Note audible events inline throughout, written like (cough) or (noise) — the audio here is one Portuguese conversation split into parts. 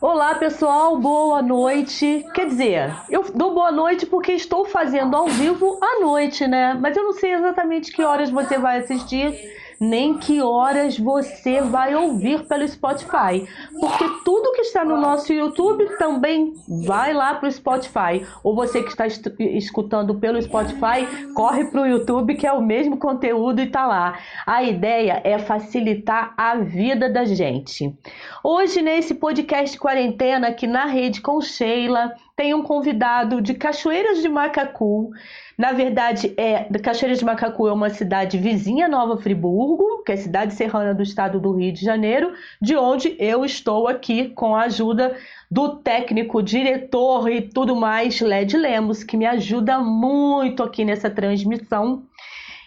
Olá pessoal, boa noite. Quer dizer, eu dou boa noite porque estou fazendo ao vivo à noite, né? Mas eu não sei exatamente que horas você vai assistir nem que horas você vai ouvir pelo Spotify. Porque tudo que está no nosso YouTube também vai lá para o Spotify. Ou você que está escutando pelo Spotify, corre para o YouTube, que é o mesmo conteúdo e está lá. A ideia é facilitar a vida da gente. Hoje, nesse podcast quarentena aqui na rede com Sheila, tem um convidado de Cachoeiras de Macacu. Na verdade, é Cachoeiras de Macacu é uma cidade vizinha Nova Friburgo, que é cidade serrana do estado do Rio de Janeiro, de onde eu estou aqui com a ajuda do técnico, diretor e tudo mais, Led Lemos, que me ajuda muito aqui nessa transmissão.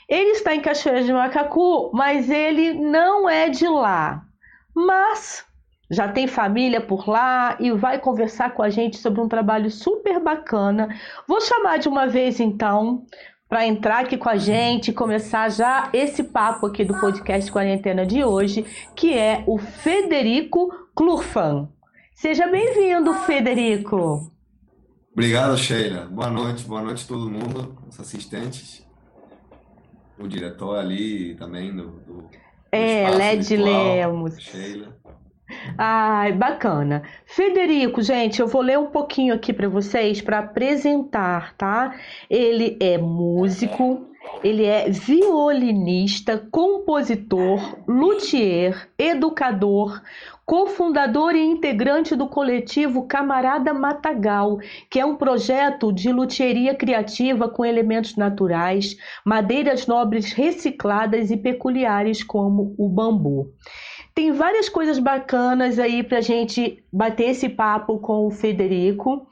Ele está em Cachoeiras de Macacu, mas ele não é de lá. Mas já tem família por lá e vai conversar com a gente sobre um trabalho super bacana. Vou chamar de uma vez então para entrar aqui com a gente, começar já esse papo aqui do podcast Quarentena de hoje, que é o Federico Clurfan. Seja bem-vindo, Federico. Obrigado, Sheila. Boa noite, boa noite a todo mundo, os assistentes, o diretor ali também do, do é, Led Lemos. Sheila. Ai, bacana. Federico, gente, eu vou ler um pouquinho aqui para vocês para apresentar, tá? Ele é músico, ele é violinista, compositor, luthier, educador, cofundador e integrante do coletivo Camarada Matagal, que é um projeto de luthieria criativa com elementos naturais, madeiras nobres recicladas e peculiares como o bambu. Tem várias coisas bacanas aí pra gente bater esse papo com o Federico.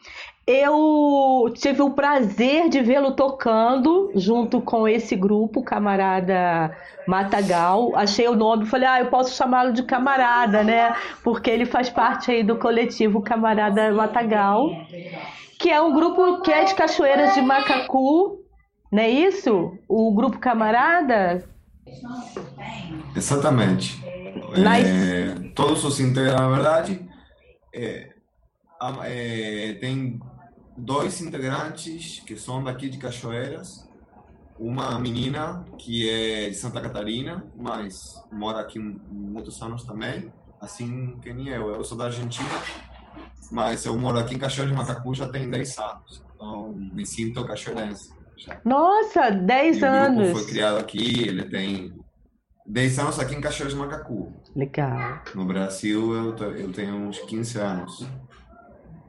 Eu tive o prazer de vê-lo tocando junto com esse grupo, camarada Matagal. Achei o nome, falei, ah, eu posso chamá-lo de camarada, né? Porque ele faz parte aí do coletivo Camarada Matagal, que é um grupo que é de Cachoeiras de Macacu, não é isso? O grupo Camarada? Exatamente. É, todos os integrantes, na verdade, é, é, tem dois integrantes que são daqui de Cachoeiras, uma menina que é de Santa Catarina, mas mora aqui muitos anos também, assim que nem eu. Eu sou da Argentina, mas eu moro aqui em Cachoeiras de Macacu já tem 10 anos, então me sinto cachoeirense. Nossa, 10 anos! Foi criado aqui, ele tem 10 anos aqui em Cachoeiras de Macacu. Legal. No Brasil eu, eu tenho uns 15 anos.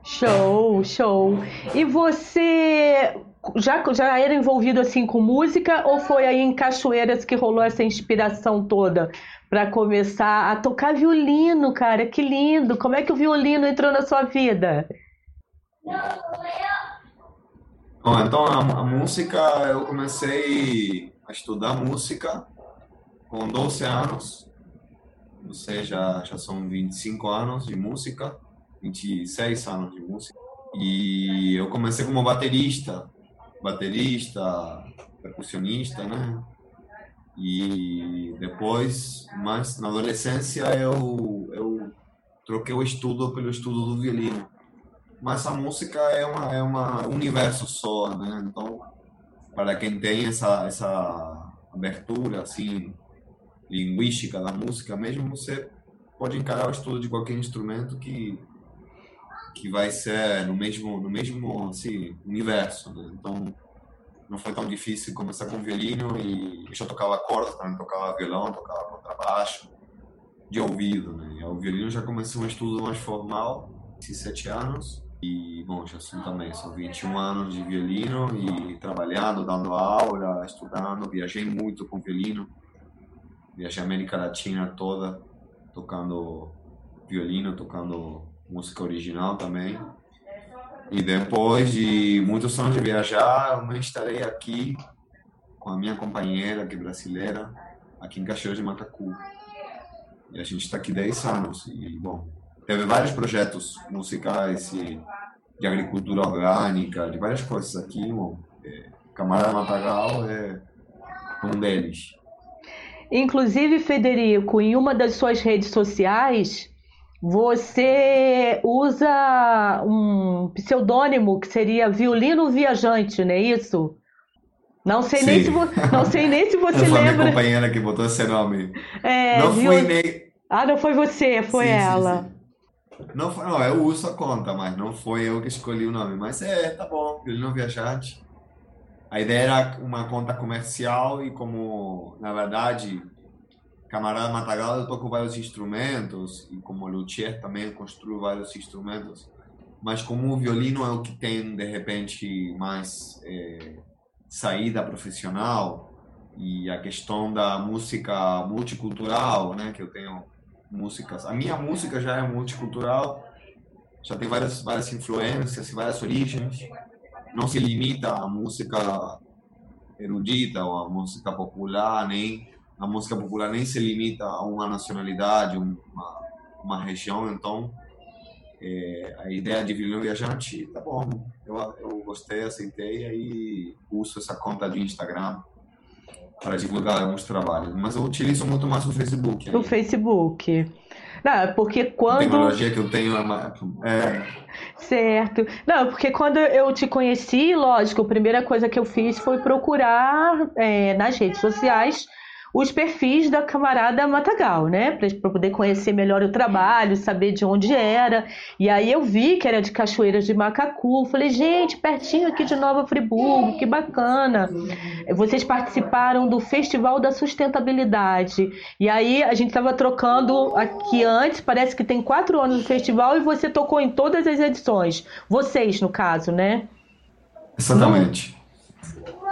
Show, show. E você já, já era envolvido assim com música ou foi aí em Cachoeiras que rolou essa inspiração toda para começar a tocar violino, cara? Que lindo! Como é que o violino entrou na sua vida? Bom, então a, a música eu comecei a estudar música com 12 anos, ou seja, já são 25 anos de música, 26 anos de música. E eu comecei como baterista, baterista, percussionista, né? E depois, mais na adolescência, eu, eu troquei o estudo pelo estudo do violino. Mas a música é uma é uma universo só, né? Então, para quem tem essa essa abertura assim linguística da música mesmo, você pode encarar o estudo de qualquer instrumento que que vai ser no mesmo no mesmo assim, universo. Né? Então não foi tão difícil começar com violino e eu já tocava cordas, também tocava violão, tocava contrabaixo de ouvido, né? O violino já comecei um estudo mais formal, 17 anos. E, bom, já são também, são 21 anos de violino e trabalhando, dando aula, estudando, viajei muito com violino viajei a América Latina toda, tocando violino, tocando música original também. E depois de muitos anos de viajar, eu me aqui com a minha companheira, que é brasileira, aqui em Caxias de Macacu. E a gente está aqui 10 anos. E, bom, teve vários projetos musicais de agricultura orgânica, de várias coisas aqui. Bom, é, Camarada Matagal é um deles. Inclusive, Federico, em uma das suas redes sociais, Você usa um pseudônimo que seria Violino Viajante, não é isso? Não sei, nem se, vo... não sei nem se (laughs) você foi lembra. minha companheira que botou esse nome. É, não viol... fui nem. Ah, não foi você, foi sim, ela. sim. Não, foi, não, eu uso a conta, mas não foi eu que escolhi o nome. Mas é, tá bom, Violino Viajante. A ideia era uma conta comercial e como, na verdade, camarada Matagal eu toco vários instrumentos e como luthier também construo vários instrumentos. Mas como o violino é o que tem, de repente, mais é, saída profissional e a questão da música multicultural, né, que eu tenho músicas. A minha música já é multicultural, já tem várias várias influências, várias origens. Não se limita à música erudita ou à música popular, nem a música popular nem se limita a uma nacionalidade, uma, uma região. Então, é, a ideia de violino viajante, tá bom. Eu, eu gostei, aceitei, aí uso essa conta de Instagram para divulgar alguns trabalhos. Mas eu utilizo muito mais o Facebook. No Facebook. Não, porque quando. A tecnologia que eu tenho é, é. Certo. Não, porque quando eu te conheci, lógico, a primeira coisa que eu fiz foi procurar é, nas redes sociais os perfis da camarada Matagal, né? Para poder conhecer melhor o trabalho, saber de onde era. E aí eu vi que era de Cachoeiras de Macacu. Falei, gente, pertinho aqui de Nova Friburgo, que bacana. Vocês participaram do Festival da Sustentabilidade. E aí a gente estava trocando aqui antes, parece que tem quatro anos o festival e você tocou em todas as edições. Vocês, no caso, né? Exatamente.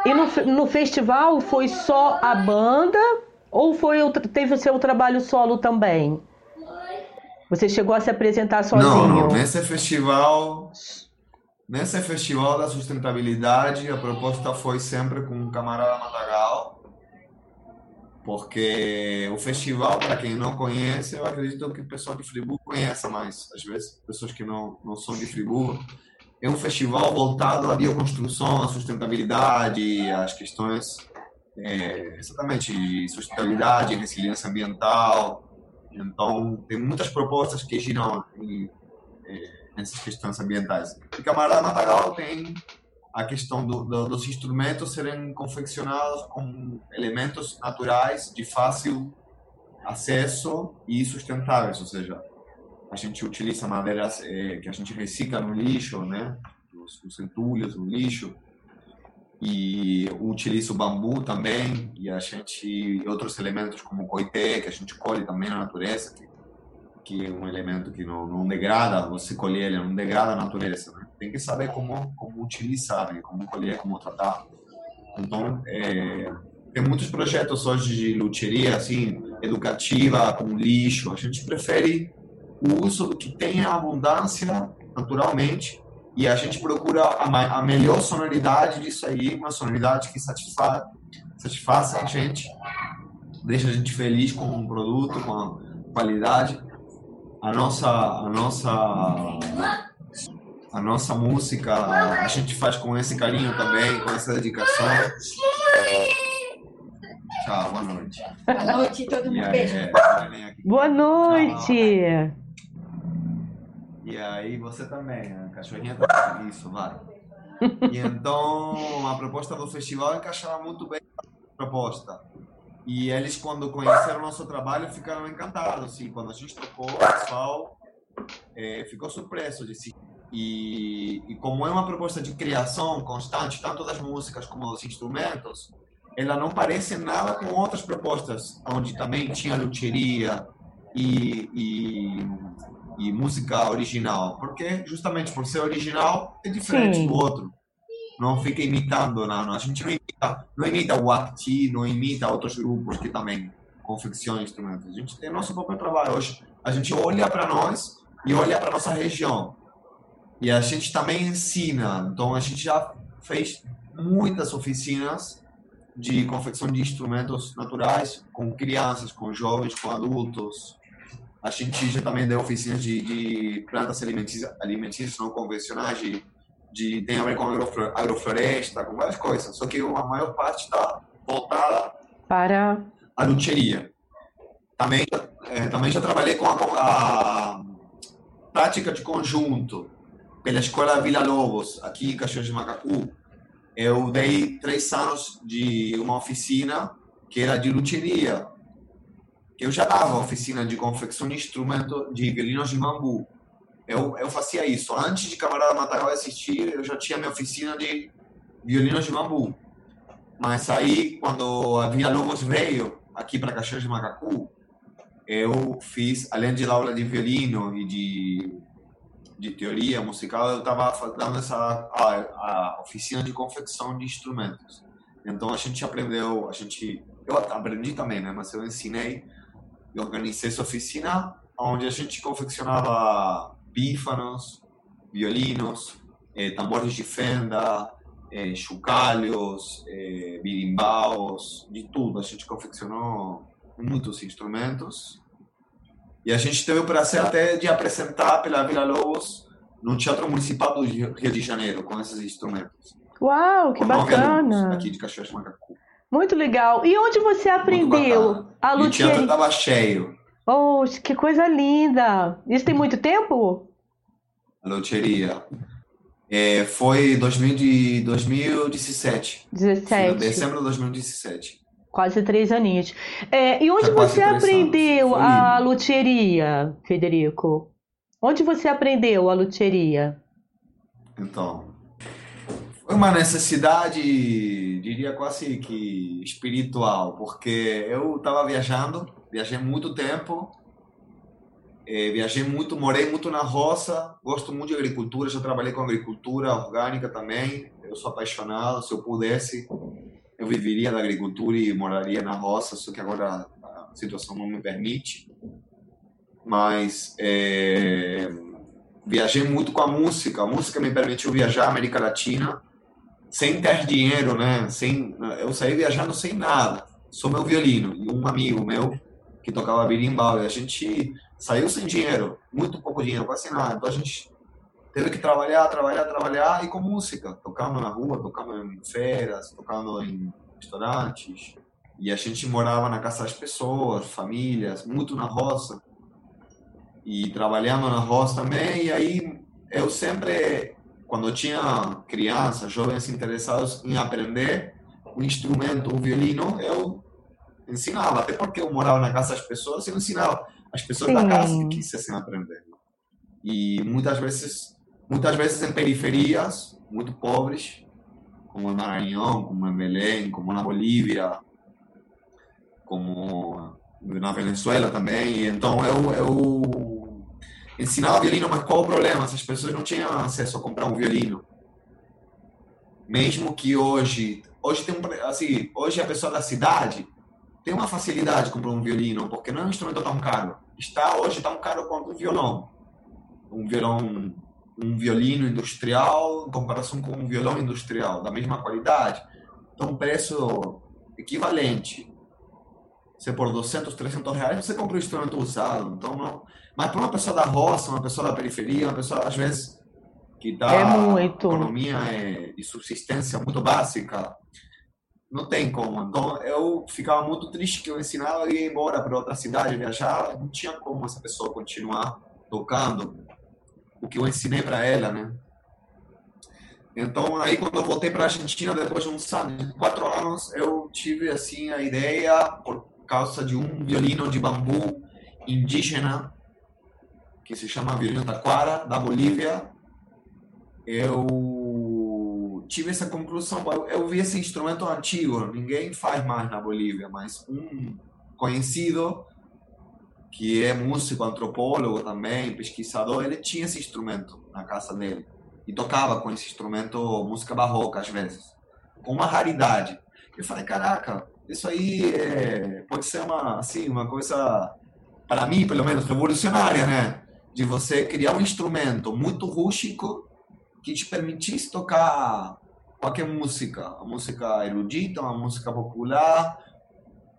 E no, no festival foi só a banda ou foi teve o seu trabalho solo também? Você chegou a se apresentar sozinho? Não, não. Nesse festival, nesse festival da sustentabilidade, a proposta foi sempre com o camarada Matagal, porque o festival, para quem não conhece, eu acredito que o pessoal de Friburgo conheça, mas às vezes pessoas que não, não são de Friburgo é um festival voltado à bioconstrução, à sustentabilidade, às questões é, exatamente de sustentabilidade, resiliência ambiental. Então, tem muitas propostas que giram em, é, nessas questões ambientais. E Camarada Matagal tem a questão do, do, dos instrumentos serem confeccionados com elementos naturais de fácil acesso e sustentáveis, ou seja, a gente utiliza madeiras é, que a gente recicla no lixo, né? Os, os entulhos no lixo. E utiliza o bambu também, e a gente e outros elementos como o coité, que a gente colhe também na natureza, que, que é um elemento que não, não degrada, você colher ele não degrada a natureza. Né? Tem que saber como, como utilizar, né? como colher, como tratar. Então, é, tem muitos projetos hoje de luteria, assim, educativa, com lixo. A gente prefere o uso que tem a abundância naturalmente e a gente procura a, a melhor sonoridade disso aí, uma sonoridade que satisfa, satisfaça a gente, deixa a gente feliz com o produto, com a qualidade. A nossa, a nossa, a nossa música a gente faz com esse carinho também, com essa dedicação. Tchau, boa noite. Boa noite, todo mundo. Beijo. É, boa noite. Tchau. E aí você também, a cachorrinha tá isso, vai. (laughs) E então a proposta do festival encaixava muito bem a proposta. E eles, quando conheceram nosso trabalho, ficaram encantados. E quando a gente tocou, o pessoal é, ficou surpreso. E, e como é uma proposta de criação constante, tanto das músicas como dos instrumentos, ela não parece nada com outras propostas, onde também tinha luteria e, e e música original, porque justamente por ser original é diferente Sim. do outro. Não fica imitando, não. A gente não imita, não imita o Acti, não imita outros grupos que também confeccionam instrumentos. A gente tem nosso próprio trabalho hoje. A gente olha para nós e olha para nossa região. E a gente também ensina. Então a gente já fez muitas oficinas de confecção de instrumentos naturais com crianças, com jovens, com adultos, a gente já também deu oficinas de, de plantas alimentícias, alimentícias não convencionais, de, de, tem a ver com agrofloresta, com várias coisas. Só que a maior parte está voltada para a luteria. Também, é, também já trabalhei com a, a, prática de conjunto pela Escola Vila Lobos, aqui em Caxias de Macacu, eu dei três anos de uma oficina que era de luteria. Eu já dava oficina de confecção de instrumento de violinos de bambu. Eu, eu fazia isso. Antes de Camarada Matagal assistir, eu já tinha minha oficina de violinos de bambu. Mas aí, quando a Vila Lobos veio aqui para Caxias de Macacu, eu fiz, além de aula de violino e de, de teoria musical, eu estava dando essa a, a, oficina de confecção de instrumentos. Então a gente aprendeu, a gente, eu aprendi também, né? Mas eu ensinei organizei essa oficina onde a gente confeccionava pífanos, violinos, eh, tambores de fenda, eh, chocalhos, eh, birimbaus, de tudo. A gente confeccionou muitos instrumentos. E a gente teve o prazer até de apresentar pela Vila Lobos no Teatro Municipal do Rio de Janeiro com esses instrumentos. Uau, que bacana! aqui de Caxias Macacu. Muito legal. E onde você aprendeu a luteria? O teatro estava cheio. Oh, que coisa linda! Isso tem muito tempo? A loteria. É, foi 2000 de 2017. 17. Dezembro de 2017. Quase três aninhos. É, e onde você aprendeu a luthieria, Federico? Onde você aprendeu a luthieria? Então, foi uma necessidade, diria quase que espiritual, porque eu estava viajando, viajei muito tempo, é, viajei muito, morei muito na roça, gosto muito de agricultura, já trabalhei com agricultura orgânica também, eu sou apaixonado, se eu pudesse, eu viveria da agricultura e moraria na roça, só que agora a situação não me permite. Mas é, viajei muito com a música, a música me permitiu viajar à América Latina sem ter dinheiro, né? Sem, eu saí viajando sem nada, só meu violino e um amigo meu que tocava birimbau. E a gente saiu sem dinheiro, muito pouco dinheiro, quase nada. Então a gente teve que trabalhar, trabalhar, trabalhar e com música, tocando na rua, tocando em feiras, tocando em restaurantes. E a gente morava na casa das pessoas, famílias, muito na roça. E trabalhando na roça também. E aí eu sempre, quando tinha crianças, jovens interessados em aprender o instrumento, o violino, eu ensinava, até porque eu morava na casa das pessoas, eu ensinava as pessoas Sim. da casa que quisessem aprender. E muitas vezes, muitas vezes em periferias muito pobres, como em Maranhão, como em Belém, como na Bolívia, como na Venezuela também. Então eu, eu ensinava violino, mas qual o problema? Essas pessoas não tinham acesso a comprar um violino. Mesmo que hoje, hoje tem um, assim, hoje a pessoa da cidade tem uma facilidade de comprar um violino, porque não é um instrumento tão caro. Está hoje tão caro quanto um violão. Um violão, um violino industrial em comparação com um violão industrial da mesma qualidade. Então, preço equivalente. Você por 200, 300 reais, você compra um instrumento usado. Então, não... Mas para uma pessoa da roça, uma pessoa da periferia, uma pessoa, às vezes, que dá é muito. economia é, de subsistência muito básica, não tem como. Então eu ficava muito triste que eu ensinava e ia embora para outra cidade viajar, não tinha como essa pessoa continuar tocando o que eu ensinei para ela, né? Então aí quando eu voltei para a Argentina depois de uns anos, quatro anos, eu tive assim a ideia por causa de um violino de bambu indígena que se chama violino taquara da Bolívia. Eu tive essa conclusão. Eu, eu vi esse instrumento antigo, ninguém faz mais na Bolívia, mas um conhecido que é músico, antropólogo também, pesquisador, ele tinha esse instrumento na casa dele e tocava com esse instrumento música barroca às vezes, com uma raridade. Eu falei, caraca, isso aí é, pode ser uma assim uma coisa para mim, pelo menos revolucionária, né? De você criar um instrumento muito rústico que te permitisse tocar qualquer música, a música erudita, uma música popular,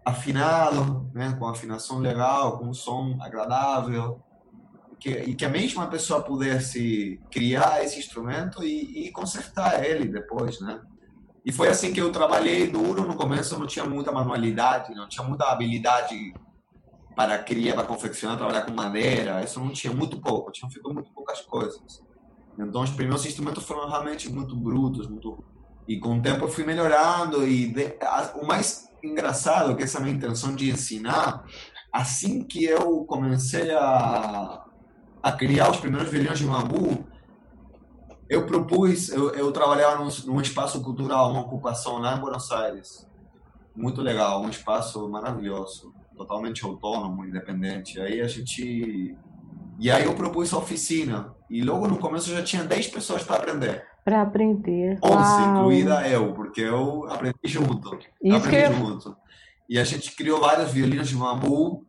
afinado, né, com afinação legal, com um som agradável, que, e que a mesma pessoa pudesse criar esse instrumento e, e consertar ele depois, né? E foi assim que eu trabalhei duro. No começo não tinha muita manualidade, não tinha muita habilidade para criar, para confeccionar, trabalhar com madeira, isso não tinha muito pouco, tinha feito muito poucas coisas. Então os primeiros instrumentos foram realmente muito brutos, muito e com o tempo eu fui melhorando e de... o mais engraçado que essa minha intenção de ensinar, assim que eu comecei a a criar os primeiros violinos de bambu, eu propus, eu, eu trabalhava num, num, espaço cultural, uma ocupação lá em Buenos Aires. Muito legal, um espaço maravilhoso, totalmente autônomo, independente. Aí a gente. E aí eu propus a oficina. E logo no começo já tinha 10 pessoas para aprender. Para aprender. 11, Uau. incluída eu, porque eu aprendi junto. Isso aprendi que... junto. E a gente criou vários violinos de bambu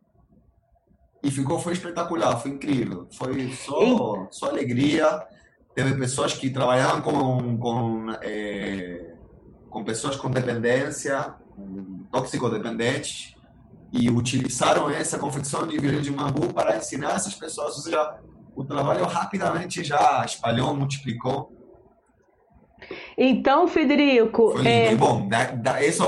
e ficou, foi espetacular, foi incrível. Foi só, só alegria. Teve pessoas que trabalhavam com, com, é, com pessoas com dependência, toxicodependentes, e utilizaram essa confecção de violino de bambu para ensinar essas pessoas. Ou seja, o trabalho rapidamente já espalhou, multiplicou. Então, Federico. Foi é... bom. Da, da, esse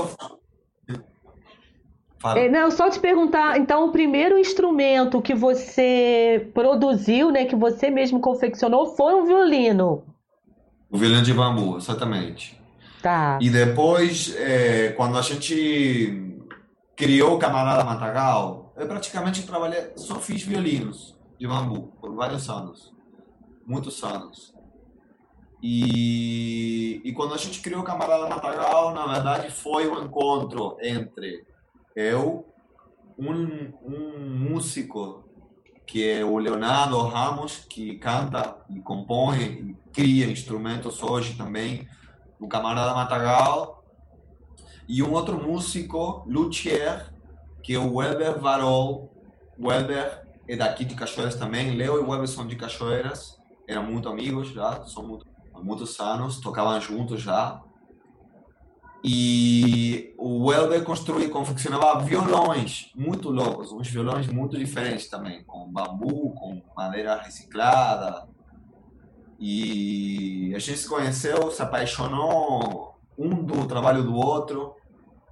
é, não, só te perguntar, então, o primeiro instrumento que você produziu, né, que você mesmo confeccionou, foi um violino. O violino de bambu, exatamente. Tá. E depois, é, quando a gente criou o Camarada Matagal, eu praticamente trabalhei, só fiz violinos de bambu por vários anos, muitos anos. E, e quando a gente criou o Camarada Matagal, na verdade foi um encontro entre eu, um, um músico que é o Leonardo Ramos, que canta e compõe e cria instrumentos hoje também, o Camarada Matagal, e um outro músico, Luthier, que é o Weber Varol. Weber é daqui de Cachoeiras também, Leo e Weber são de Cachoeiras, eram muito amigos já, são muito, há muitos anos, tocavam juntos já. E o Welber construía, confeccionava violões muito loucos, uns violões muito diferentes também, com bambu, com madeira reciclada. E a gente se conheceu, se apaixonou um do trabalho do outro.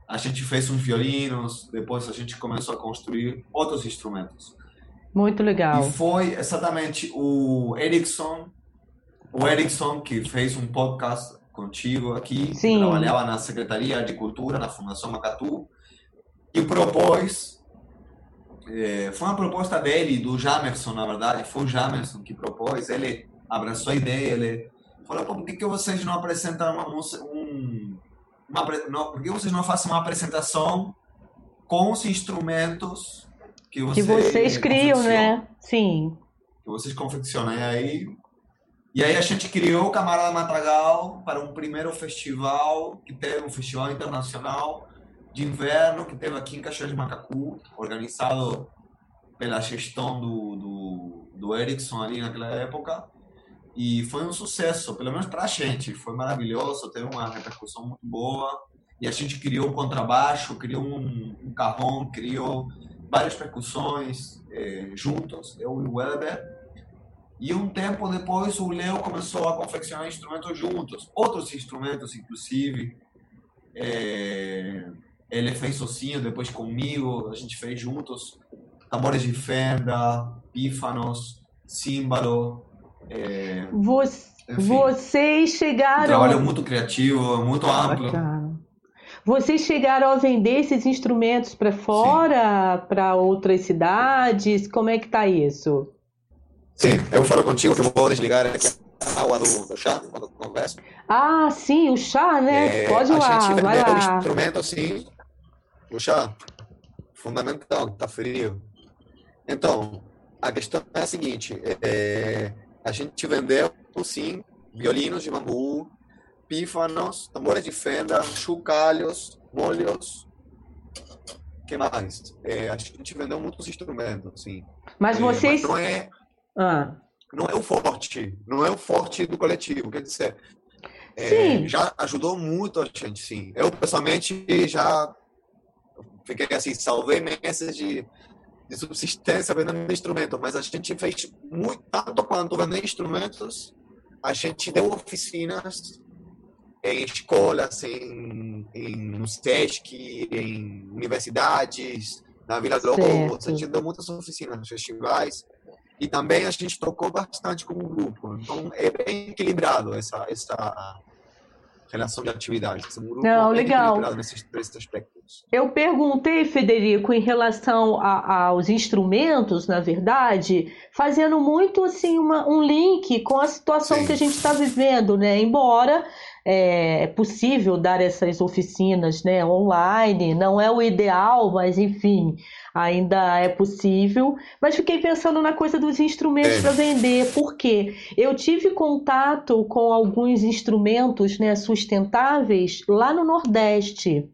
A gente fez uns violinos, depois a gente começou a construir outros instrumentos. Muito legal. E foi exatamente o Erickson, o Erickson que fez um podcast contigo aqui, Sim. trabalhava na Secretaria de Cultura, na Fundação Macatu, e propôs, é, foi uma proposta dele, do Jamerson, na verdade, foi o Jamerson que propôs, ele abraçou a ideia, ele falou, por que, que vocês não apresentam uma um, uma, não, por que vocês não fazem uma apresentação com os instrumentos que, você, que vocês criam, né? Sim. Que vocês confeccionam, e aí e aí a gente criou o Camarada Matagal para um primeiro festival, que teve um festival internacional de inverno, que teve aqui em Caxias de Macacu, organizado pela gestão do, do, do Erickson ali naquela época. E foi um sucesso, pelo menos para a gente. Foi maravilhoso, teve uma repercussão muito boa. E a gente criou um contrabaixo, criou um, um carrom, criou várias percussões eh, juntos, eu e o Weber. E um tempo depois o Leo começou a confeccionar instrumentos juntos, outros instrumentos inclusive. É, ele fez sozinho, depois comigo, a gente fez juntos tambores de fenda, pífanos, símbolo. É, Você, vocês chegaram. Um trabalho muito criativo, muito amplo. Vocês chegaram a vender esses instrumentos para fora, para outras cidades? Como é que tá isso? Sim, eu falo contigo que eu vou desligar aqui a água do, do chá quando converso. Ah, sim, o chá, né? É, Pode ir lá, gente vai lá. um instrumento assim, o chá, fundamental, tá frio. Então, a questão é a seguinte, é, a gente vendeu, sim, violinos de bambu, pífanos, tambores de fenda, chocalhos, molhos, que mais? É, a gente vendeu muitos instrumentos, sim. Mas vocês... É, mas não é ah. Não é o forte, não é o forte do coletivo, quer dizer, é, já ajudou muito a gente, sim. Eu, pessoalmente, já fiquei assim, salvei meses de, de subsistência vendendo instrumentos, mas a gente fez muito, tanto quanto vender instrumentos, a gente deu oficinas em escolas, em, em no SESC, em universidades, Na Vila do Lobo, a gente deu muitas oficinas, festivais. E também a gente tocou bastante como grupo. Então é bem equilibrado essa, essa relação de atividades. Um grupo Não, legal. Nesses três aspectos. Eu perguntei, Federico, em relação a, aos instrumentos, na verdade, fazendo muito assim uma, um link com a situação Sim. que a gente está vivendo, né? Embora é, é, possível dar essas oficinas né, online, não é o ideal, mas enfim, ainda é possível. Mas fiquei pensando na coisa dos instrumentos é. para vender, porque eu tive contato com alguns instrumentos né, sustentáveis lá no Nordeste.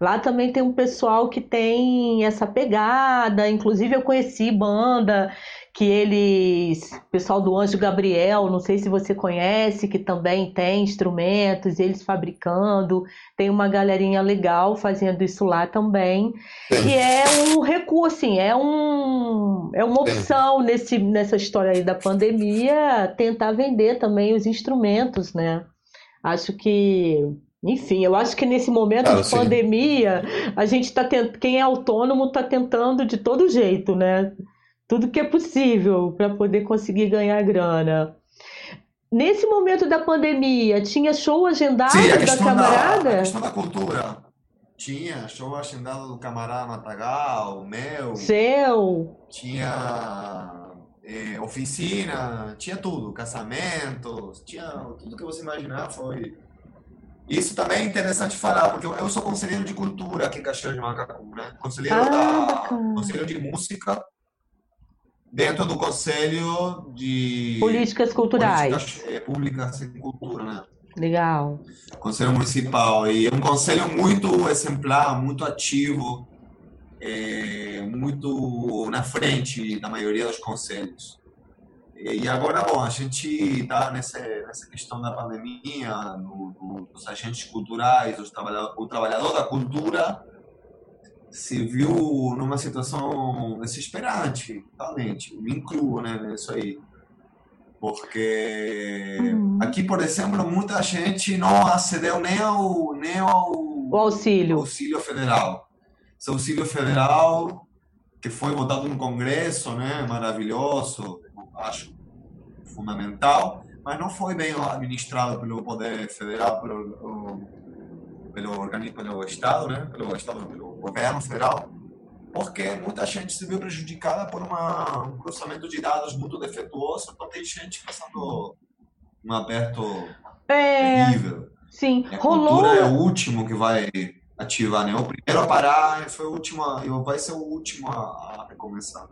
Lá também tem um pessoal que tem essa pegada, inclusive eu conheci banda que eles, pessoal do Anjo Gabriel, não sei se você conhece, que também tem instrumentos, eles fabricando, tem uma galerinha legal fazendo isso lá também. E é um recurso, assim, é, um, é uma opção nesse, nessa história aí da pandemia, tentar vender também os instrumentos, né? Acho que enfim, eu acho que nesse momento ah, de sim. pandemia, a gente está tent... quem é autônomo está tentando de todo jeito, né? Tudo que é possível para poder conseguir ganhar grana. Nesse momento da pandemia, tinha show agendado Sim, da camarada? Da, a questão da cultura. Tinha show agendado do camarada Matagal, meu. Seu. Tinha é, oficina, tinha tudo, casamentos, tinha tudo que você imaginar foi. Isso também é interessante falar, porque eu sou conselheiro de cultura aqui em Caxias de Macacu, né? Conselheiro, ah, da, conselheiro de música dentro do Conselho de Políticas Culturais. Políticas é, Públicas e Cultura, né? Legal. Conselho Municipal. E é um conselho muito exemplar, muito ativo, é, muito na frente da maioria dos conselhos. E agora, bom, a gente está nessa, nessa questão da pandemia, no, no, dos agentes culturais, os trabalhador, o trabalhador da cultura se viu numa situação desesperante, realmente. Me incluo né, nisso aí. Porque uhum. aqui, por exemplo, muita gente não acedeu nem ao, nem ao o auxílio. auxílio federal. Esse auxílio federal que foi votado no Congresso, né, maravilhoso, acho fundamental, mas não foi bem administrado pelo Poder Federal, pelo, pelo organismo, pelo Estado, né, pelo Estado, pelo governo federal, porque muita gente se viu prejudicada por uma, um cruzamento de dados muito defeituoso, então tem gente passando um aperto é, terrível. Sim, a rolou... cultura é o último que vai ativar, né? O primeiro a parar foi o último, vai ser o último a, a recomeçar.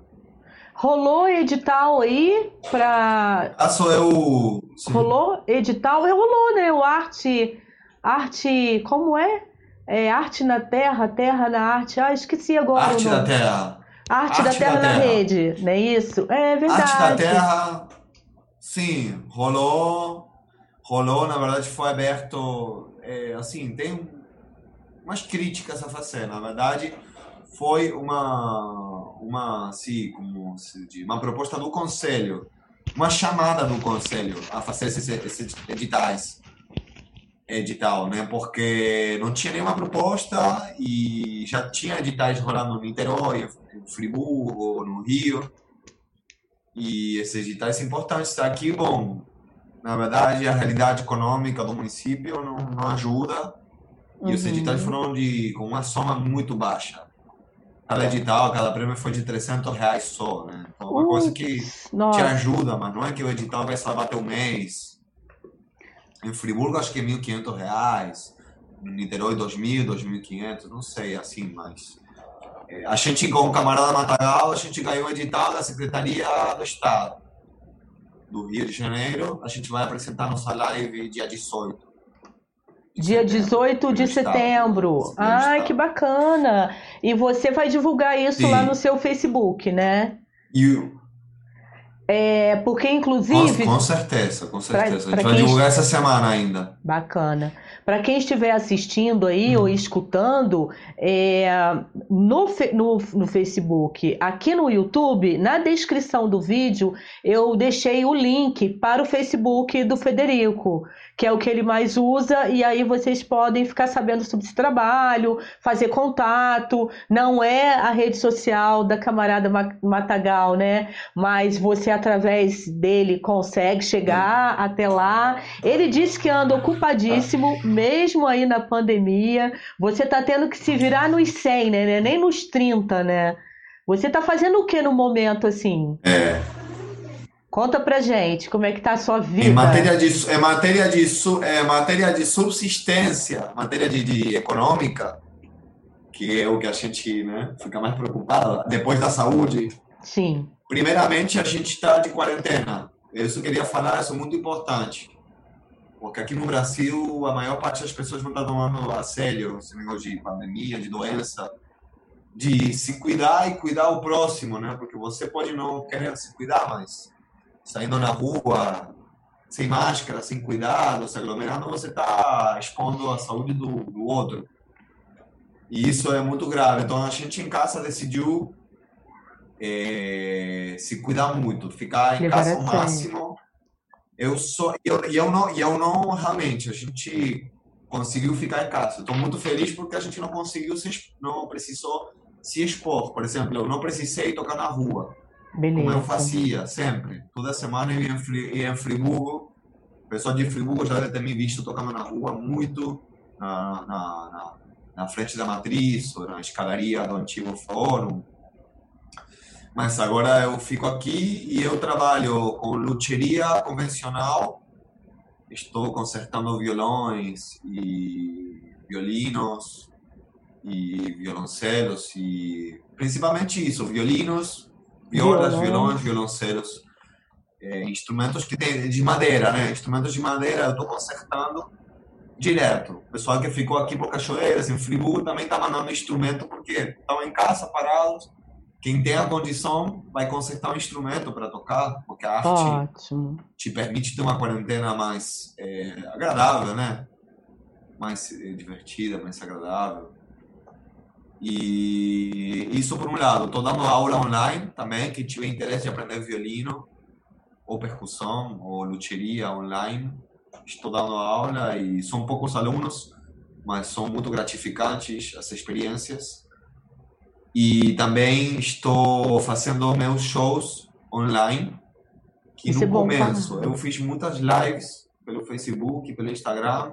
Rolou edital aí para. Ah, sou eu. Sim. Rolou edital? Rolou, né? O arte. Arte. Como é? É, arte na Terra, Terra na Arte. Ah, esqueci agora. Arte da Terra. Arte, arte da, terra, da terra na Rede, não é isso? É verdade. Arte da Terra, sim, rolou. Rolou, na verdade, foi aberto. É, assim, tem umas críticas a fazer. Na verdade, foi uma, uma assim, como se diz, uma proposta do Conselho, uma chamada do Conselho a fazer esses, esses editais edital, né? Porque não tinha nenhuma proposta e já tinha editais rolando no Niterói, no Friburgo, no Rio. E esses editais importantes. Aqui, bom, na verdade, a realidade econômica do município não, não ajuda. E os editais uhum. foram de, com uma soma muito baixa. Cada edital, cada prêmio foi de 300 reais só, né? Então, uma coisa que nossa. te ajuda, mas não é que o edital vai salvar teu mês em Friburgo acho que é 1.500 reais, em Niterói 2.000, 2.500, não sei assim, mas é, a gente com o camarada Matagal, a gente ganhou o edital da Secretaria do Estado do Rio de Janeiro, a gente vai apresentar nossa live dia 18. Dia 18 de setembro. Ai, que bacana! E você vai divulgar isso Sim. lá no seu Facebook, né? E É, porque, inclusive. Com, com certeza, com certeza. Pra, a gente vai divulgar essa semana ainda. Bacana. Para quem estiver assistindo aí hum. ou escutando, é, no, no, no Facebook, aqui no YouTube, na descrição do vídeo, eu deixei o link para o Facebook do Federico, que é o que ele mais usa, e aí vocês podem ficar sabendo sobre esse trabalho, fazer contato. Não é a rede social da camarada Matagal, né? Mas você, através dele, consegue chegar hum. até lá. Ele disse que anda ocupadíssimo mesmo aí na pandemia, você está tendo que se virar nos 100, né? Nem nos 30, né? Você está fazendo o que no momento assim? É. Conta pra gente como é que tá a sua vida. Em matéria de, em matéria de, é, matéria de subsistência, matéria de, de econômica, que é o que a gente né, fica mais preocupado, depois da saúde. Sim. Primeiramente, a gente está de quarentena. Isso eu queria falar, isso é muito importante. Porque aqui no Brasil, a maior parte das pessoas não está tomando a sério esse negócio de pandemia, de doença, de se cuidar e cuidar o próximo, né? Porque você pode não querer se cuidar, mas saindo na rua sem máscara, sem cuidado, se aglomerando, você está expondo a saúde do, do outro. E isso é muito grave. Então a gente em casa decidiu é, se cuidar muito, ficar em casa o máximo eu sou eu, e eu não eu não realmente a gente conseguiu ficar em casa. Estou muito feliz porque a gente não conseguiu se não precisou se expor. Por exemplo, eu não precisei tocar na rua. Beleza. Como eu fazia sempre. Toda semana eu ia em, ia em Friburgo. O pessoal de Friburgo já deve ter me visto tocando na rua muito, na, na, na, na frente da matriz, ou na escadaria do antigo fórum. Mas agora eu fico aqui e eu trabalho com luteria convencional. Estou consertando violões e violinos e violoncelos e principalmente isso, violinos, violas, violões, violoncelos, é, instrumentos que tem de madeira, né? Instrumentos de madeira eu estou consertando direto. O pessoal que ficou aqui por Cachoeiras, em Friburgo, também está mandando instrumento porque estão em casa parados quem tem a condição vai consertar um instrumento para tocar, porque a arte Ótimo. te permite ter uma quarentena mais é, agradável, né? Mais é, divertida, mais agradável. E isso por um lado. Estou dando aula online também, quem tiver interesse em aprender violino, ou percussão, ou luteria online. Estou dando aula e são poucos alunos, mas são muito gratificantes as experiências. E também estou fazendo meus shows online, que Isso no é começo eu fiz muitas lives pelo Facebook, pelo Instagram,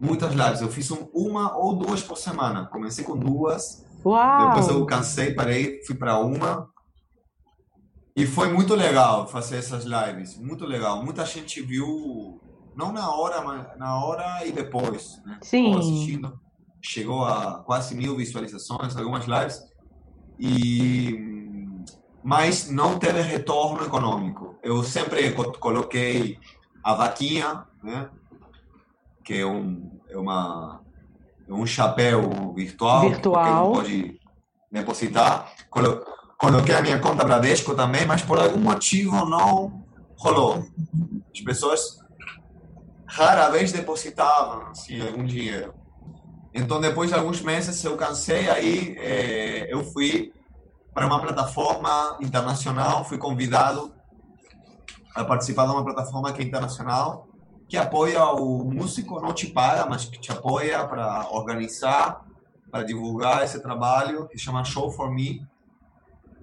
muitas lives. Eu fiz uma ou duas por semana. Comecei com duas, Uau. depois eu cansei, parei, fui para uma. E foi muito legal fazer essas lives, muito legal. Muita gente viu, não na hora, mas na hora e depois, né? Sim. assistindo chegou a quase mil visualizações, algumas lives, e mas não teve retorno econômico. Eu sempre coloquei a vaquinha, né, que é um é uma é um chapéu virtual, virtual. que pode depositar. Coloquei a minha conta Bradesco também, mas por algum motivo não rolou. As pessoas rara vez depositavam assim, algum dinheiro. Então, depois de alguns meses, eu cansei, aí é, eu fui para uma plataforma internacional, fui convidado a participar de uma plataforma que é internacional, que apoia o músico, não te paga, mas que te apoia para organizar, para divulgar esse trabalho, que chama Show for Me.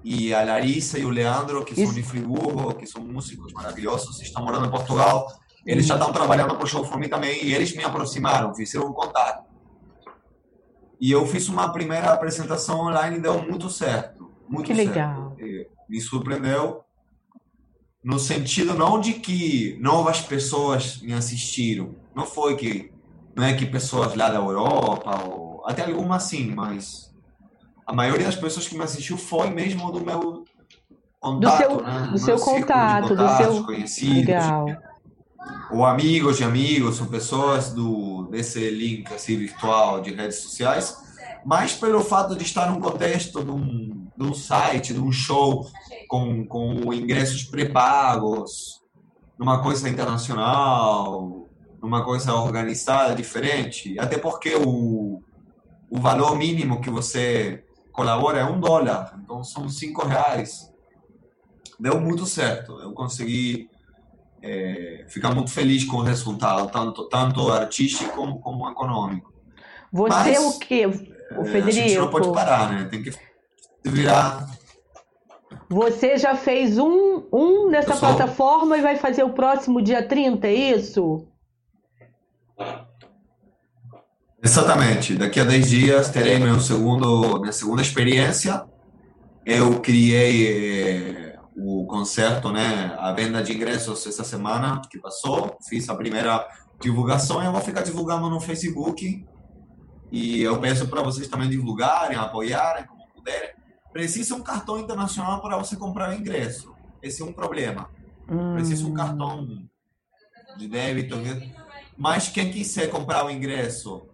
E a Larissa e o Leandro, que Isso. são de Friburgo, que são músicos maravilhosos, estão morando em Portugal, eles já estão trabalhando para o Show for Me também, e eles me aproximaram, fizeram um contato. E eu fiz uma primeira apresentação online e deu muito certo. Muito que certo. legal. Me surpreendeu no sentido não de que novas pessoas me assistiram. Não foi que não é que pessoas lá da Europa ou até algumas sim, mas a maioria das pessoas que me assistiu foi mesmo do meu contato, do seu, né? do seu contato, do seu conhecidos. Legal ou amigos de amigos, ou pessoas do desse link assim virtual de redes sociais, mas pelo fato de estar num contexto de um de um site, de um show com, com ingressos pré-pagos, numa coisa internacional, numa coisa organizada, diferente. Até porque o, o valor mínimo que você colabora é um dólar, então são cinco reais. Deu muito certo. Eu consegui é, ficar muito feliz com o resultado, tanto, tanto artístico como, como econômico. Você Mas, o quê, o Federico? É, a gente não pode parar, né? Tem que virar. Você já fez um, um nessa plataforma e vai fazer o próximo dia 30, é isso? Exatamente. Daqui a 10 dias terei meu segundo, minha segunda experiência. Eu criei eh, o concerto, né, a venda de ingressos essa semana que passou. Fiz a primeira divulgação e eu vou ficar divulgando no Facebook. E eu peço para vocês também divulgarem, apoiarem, como puderem. Precisa um cartão internacional para você comprar o ingresso. Esse é um problema. Hum. Precisa um cartão de débito. Mas quem quiser comprar o ingresso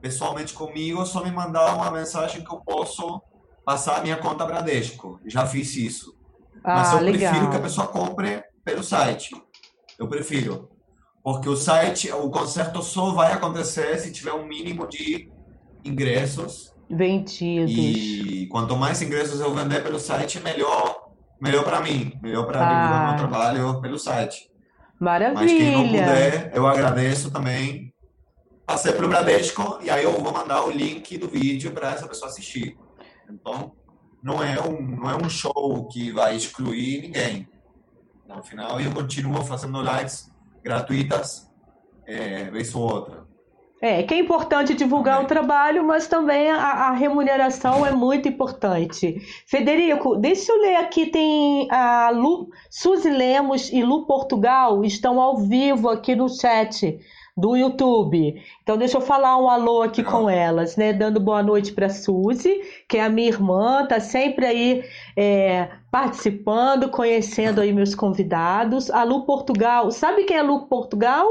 pessoalmente comigo, é só me mandar uma mensagem que eu posso passar a minha conta Bradesco. Já fiz isso. Ah, Mas eu legal. prefiro que a pessoa compre pelo site. Eu prefiro. Porque o site, o concerto só vai acontecer se tiver um mínimo de ingressos vendidos. E quanto mais ingressos eu vender pelo site, melhor, melhor para mim, melhor para ah. divulgar meu trabalho pelo site. Maravilha. Mas quem não puder, eu agradeço também. Passei pelo Bradesco e aí eu vou mandar o link do vídeo para essa pessoa assistir. Então, não é um não é um show que vai excluir ninguém. No final, eu continuo fazendo lives gratuitas, é, vez ou outra. É, que é importante divulgar o trabalho, mas também a, a, remuneração é muito importante. Federico, deixa eu ler aqui, tem a Lu, Suzy Lemos e Lu Portugal estão ao vivo aqui no chat do YouTube. Então deixa eu falar um alô aqui com elas, né? Dando boa noite para Suzy, que é a minha irmã, tá sempre aí é, participando, conhecendo aí meus convidados. A Lu Portugal, sabe quem é a Lu Portugal?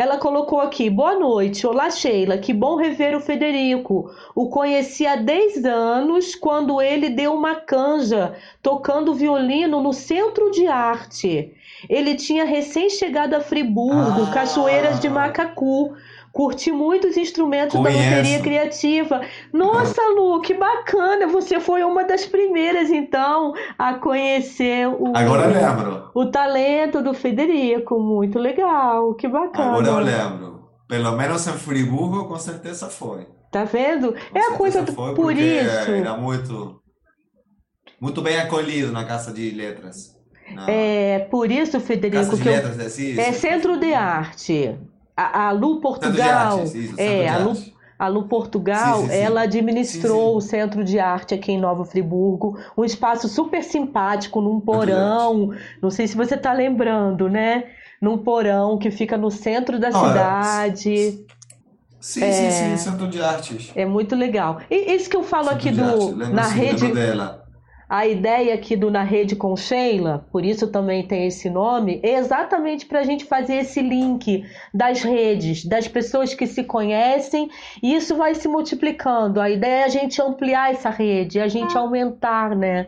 Ela colocou aqui: Boa noite, olá Sheila, que bom rever o Federico. O conheci há 10 anos quando ele deu uma canja tocando violino no Centro de Arte. Ele tinha recém-chegado a Friburgo, ah. Cachoeiras de Macacu. Curti muitos instrumentos Conheço. da bateria criativa. Nossa, Lu, que bacana! Você foi uma das primeiras, então, a conhecer o, Agora lembro. o talento do Federico. Muito legal, que bacana. Agora eu lembro. Pelo menos em Friburgo, com certeza foi. Tá vendo? Com é a coisa do, por isso. Era muito, muito bem acolhido na Casa de Letras. É por isso, Federico, Casa que eu, é, é Centro de Arte. A, a Lu Portugal, arte, isso, é a Lu, a Lu Portugal, sim, sim, sim. ela administrou o Centro de Arte aqui em Nova Friburgo, um espaço super simpático num porão. Não sei se você está lembrando, né? Num porão que fica no centro da Não, cidade. Sim, é, sim, sim, Centro de Artes. É muito legal. E isso que eu falo centro aqui do na rede. Dela. A ideia aqui do Na Rede com Sheila, por isso também tem esse nome, é exatamente para a gente fazer esse link das redes, das pessoas que se conhecem, e isso vai se multiplicando. A ideia é a gente ampliar essa rede, a gente aumentar, né?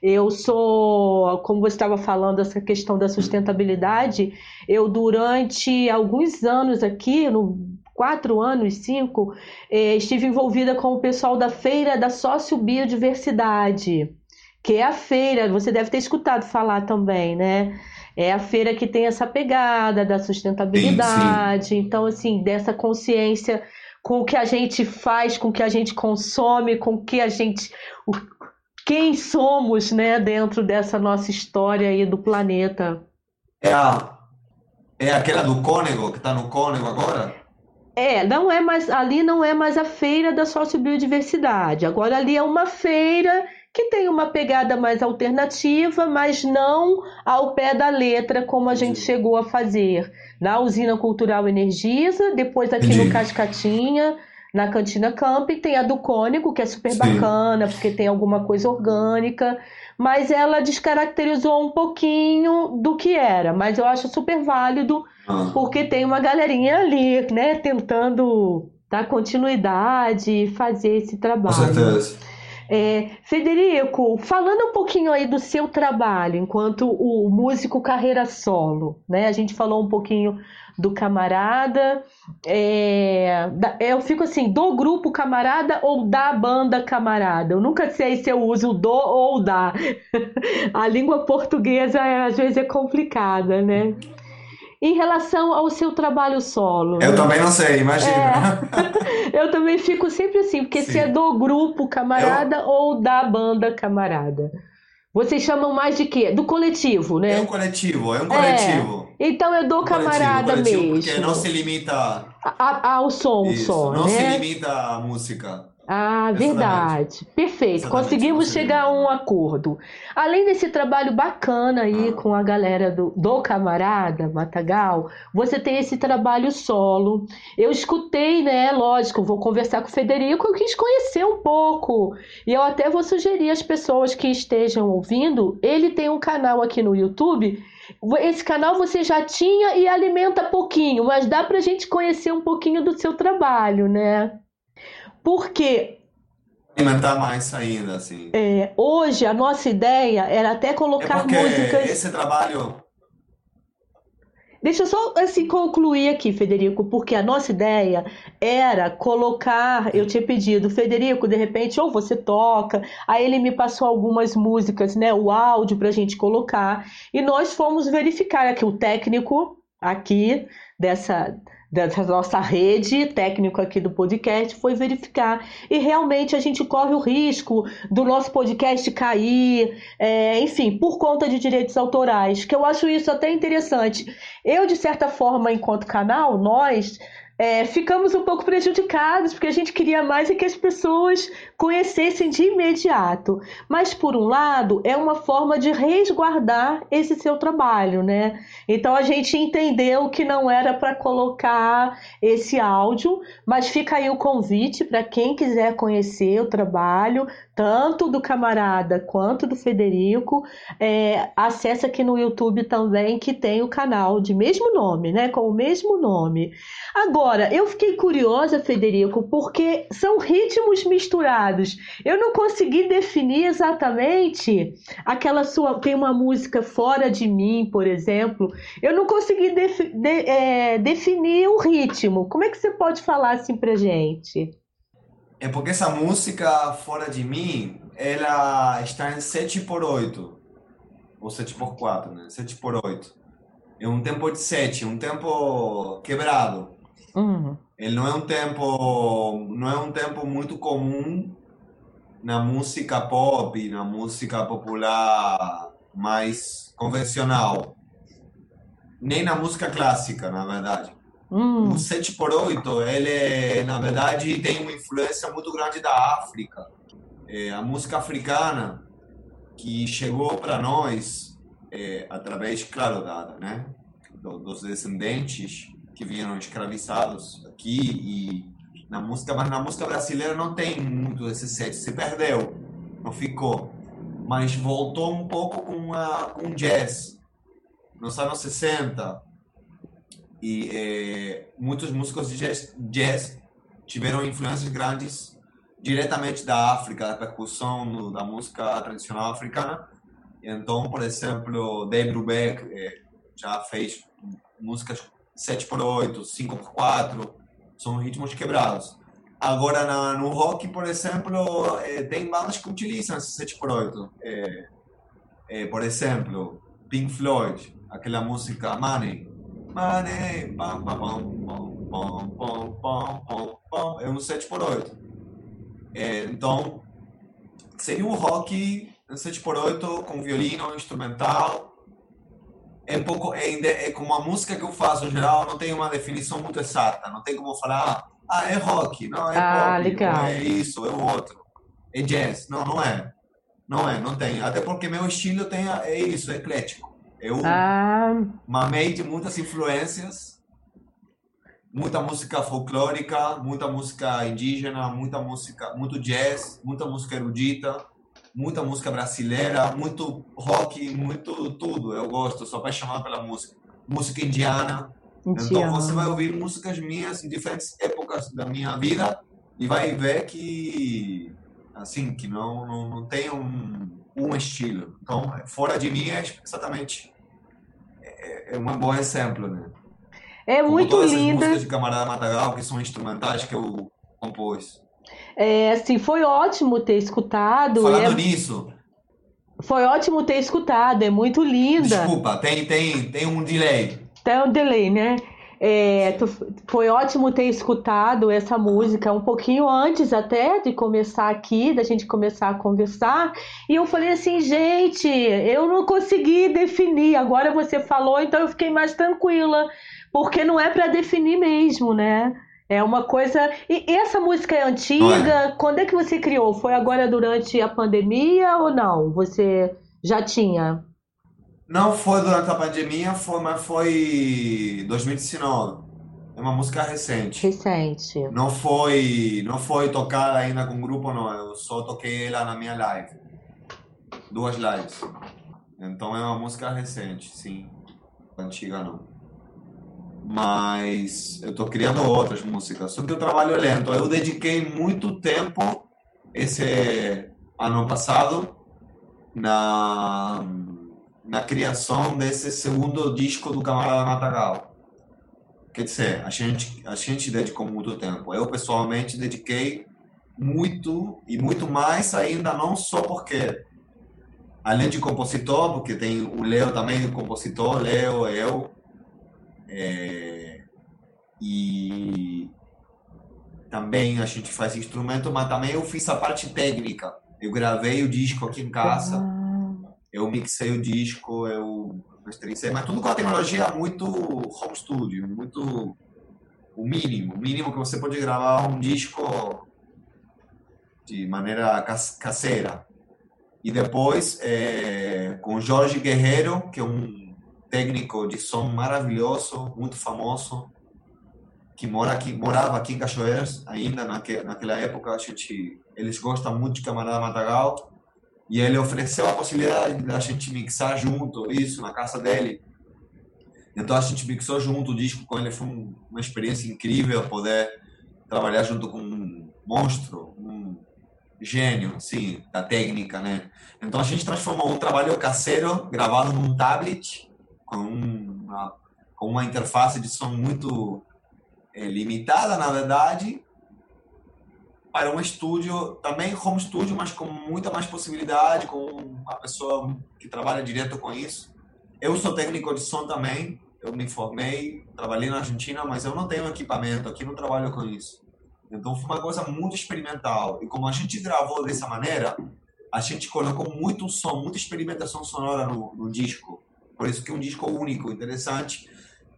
Eu sou, como você estava falando, essa questão da sustentabilidade, eu durante alguns anos aqui, no quatro anos, cinco, eh, estive envolvida com o pessoal da Feira da Sociobiodiversidade que é a feira, você deve ter escutado falar também, né? É a feira que tem essa pegada da sustentabilidade, sim, sim. então, assim, dessa consciência com o que a gente faz, com o que a gente consome, com o que a gente. O, quem somos, né, dentro dessa nossa história aí do planeta. É, a, é aquela do Cônego, que está no Cônego agora? É, não é mais ali não é mais a feira da sociobiodiversidade. Agora ali é uma feira que tem uma pegada mais alternativa, mas não ao pé da letra como a gente chegou a fazer na Usina Cultural Energisa, depois aqui Entendi. no Cascatinha, na Cantina Camping, tem a do Cônigo, que é super Sim. bacana, porque tem alguma coisa orgânica, mas ela descaracterizou um pouquinho do que era, mas eu acho super válido, ah. porque tem uma galerinha ali, né, tentando dar continuidade e fazer esse trabalho. Com certeza. É, Federico, falando um pouquinho aí do seu trabalho enquanto o músico carreira solo, né? A gente falou um pouquinho do camarada. É, eu fico assim, do grupo camarada ou da banda camarada? Eu nunca sei se eu uso do ou da. (laughs) A língua portuguesa às vezes é complicada, né? Em relação ao seu trabalho solo. Eu também não sei, imagina. É, (laughs) eu também fico sempre assim, porque Sim. se é do grupo camarada eu... ou da banda camarada. Vocês chamam mais de quê? Do coletivo, né? É um coletivo, é um coletivo. É. Então eu dou um camarada coletivo, coletivo mesmo. Porque não se limita a, ao som Isso, só, não né? se limita à música. Ah, verdade. Perfeito. Conseguimos chegar a um acordo. Além desse trabalho bacana aí ah. com a galera do, do Camarada, Matagal, você tem esse trabalho solo. Eu escutei, né? Lógico, vou conversar com o Federico, eu quis conhecer um pouco. E eu até vou sugerir às pessoas que estejam ouvindo, ele tem um canal aqui no YouTube. Esse canal você já tinha e alimenta pouquinho, mas dá pra gente conhecer um pouquinho do seu trabalho, né? Porque alimentar mais ainda, assim. É, hoje a nossa ideia era até colocar é músicas. Esse trabalho. Deixa eu só assim, concluir aqui, Federico, porque a nossa ideia era colocar. Eu tinha pedido, Federico, de repente, ou você toca. Aí ele me passou algumas músicas, né? O áudio para a gente colocar. E nós fomos verificar aqui o técnico aqui dessa da nossa rede técnico aqui do podcast foi verificar e realmente a gente corre o risco do nosso podcast cair, é, enfim, por conta de direitos autorais, que eu acho isso até interessante. Eu, de certa forma, enquanto canal, nós é, ficamos um pouco prejudicados, porque a gente queria mais é que as pessoas conhecessem de imediato. Mas, por um lado, é uma forma de resguardar esse seu trabalho, né? Então, a gente entendeu que não era para colocar esse áudio, mas fica aí o convite para quem quiser conhecer o trabalho, tanto do camarada quanto do Federico, é, acessa aqui no YouTube também, que tem o canal de mesmo nome, né? Com o mesmo nome. Agora, eu fiquei curiosa, Federico, porque são ritmos misturados. Eu não consegui definir exatamente aquela sua. Tem uma música Fora de Mim, por exemplo. Eu não consegui de, é, definir o ritmo. Como é que você pode falar assim pra gente? É porque essa música Fora de Mim, ela está em 7 por 8 ou 7 por 4 né? 7 por 8 É um tempo de 7, um tempo quebrado. Uhum. Ele não é um tempo, não é um tempo muito comum na música pop, na música popular mais convencional. Nem na música clássica, na verdade. Hum. O 7 por 8 ele, na verdade, tem uma influência muito grande da África. É, a música africana que chegou para nós é, através, claro, da, né, dos descendentes que vieram escravizados aqui e na música, mas na música brasileira não tem muito esse set, se perdeu, não ficou, mas voltou um pouco com, a, com jazz. Nos anos 60, e é, muitos músicos de jazz, jazz, tiveram influências grandes diretamente da África, da percussão da música tradicional africana. Então, por exemplo, Dave Brubeck é, já fez músicas 7 por 8, 5 por 4, são ritmos quebrados. Agora, na, no rock, por exemplo, é, tem bandas que utilizam 7 por 8. É, é, por exemplo, Pink Floyd, aquela música Money, Money. É um 7 por 8 é, Então, seria um rock 7 por 8 com violino, instrumental. É um pouco, é, é como a música que eu faço, em geral, não tem uma definição muito exata. Não tem como falar, ah, é rock, não, é ah, pop, é legal. é isso, é o outro. É jazz. Não, não é. Não é, não tem. Até porque meu estilo tem, é isso, é eclético. Eu ah. mamei de muitas influências, muita música folclórica, muita música indígena, muita música, muito jazz, muita música erudita, muita música brasileira, muito rock, muito tudo. Eu gosto, sou apaixonado pela música. Música indiana. Então você vai ouvir músicas minhas em diferentes épocas da minha vida e vai ver que assim, que não, não, não tem um, um estilo. Então, fora de mim é exatamente é, é um bom exemplo, né? É muito Como todas linda. As músicas de Camarada Matagal, que são instrumentais que eu compus. É, assim, foi ótimo ter escutado. Falando é- nisso, Foi ótimo ter escutado, é muito linda. desculpa, tem, tem, tem um delay. Tem um delay, né? É, tu- foi ótimo ter escutado essa música um pouquinho antes até de começar aqui, da gente começar a conversar. E eu falei assim, gente, eu não consegui definir. Agora você falou, então eu fiquei mais tranquila, porque não é para definir mesmo, né? É uma coisa. E essa música é antiga? Quando é que você criou? Foi agora durante a pandemia ou não? Você já tinha? Não foi durante a pandemia, foi, mas foi 2019. É uma música recente. Recente. Não foi, não foi tocada ainda com grupo, não. Eu só toquei ela na minha live. Duas lives. Então é uma música recente, sim. Antiga não. Mas eu tô criando outras músicas. Só que o trabalho é lento. Eu dediquei muito tempo esse ano passado na na criação desse segundo disco do Camarada Matagal. Quer dizer, a gente, a gente dedicou muito tempo. Eu, pessoalmente, dediquei muito e muito mais ainda, não só porque, além de compositor, porque tem o Leo também, compositor, Leo, eu, é, e também a gente faz instrumento, mas também eu fiz a parte técnica. Eu gravei o disco aqui em casa Ah. Eu mixei o disco, eu masterizei, mas tudo com a tecnologia muito home studio, muito o mínimo, o mínimo que você pode gravar um disco de maneira cas- caseira. E depois, é, com Jorge Guerreiro, que é um técnico de som maravilhoso, muito famoso, que mora aqui, morava aqui em Cachoeiras ainda naque, naquela época, a gente, eles gostam muito de Camarada Matagal, e ele ofereceu a possibilidade da gente mixar junto, isso, na casa dele. Então a gente mixou junto o disco com ele, foi um- uma experiência incrível poder trabalhar junto com um monstro, um gênio, sim, da técnica, né? Então a gente transformou um trabalho caseiro, gravado num tablet, com uma, com uma interface de som muito eh, limitada, na verdade, para um estúdio, também home studio, mas com muita mais possibilidade, com uma pessoa que trabalha direto com isso. Eu sou técnico de som também, eu me formei, trabalhei na Argentina, mas eu não tenho equipamento, aqui não trabalho com isso. Então foi uma coisa muito experimental. E como a gente gravou dessa maneira, a gente colocou muito som, muita experimentação sonora no, no disco. Por isso que é um disco único, interessante.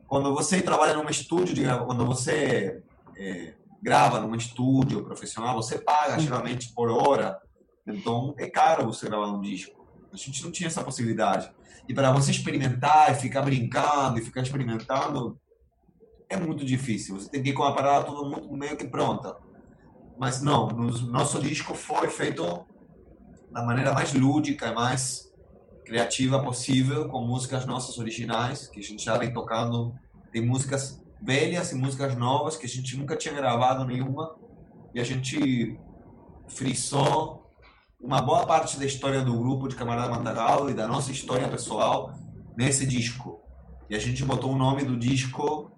Quando você trabalha num estúdio, quando você é, grava num estúdio profissional, você paga geralmente por hora. Então é caro você gravar um disco. A gente não tinha essa possibilidade. E para você experimentar e ficar brincando e ficar experimentando, é muito difícil. Você tem que ir com a parada toda muito meio que pronta. Mas não, no nosso disco foi feito da maneira mais lúdica e mais criativa possível, com músicas nossas originais, que a gente já vem tocando. Tem músicas velhas e músicas novas que a gente nunca tinha gravado nenhuma. E a gente frisou uma boa parte da história do grupo de Camarada Matagal e da nossa história pessoal nesse disco. E a gente botou o nome do disco,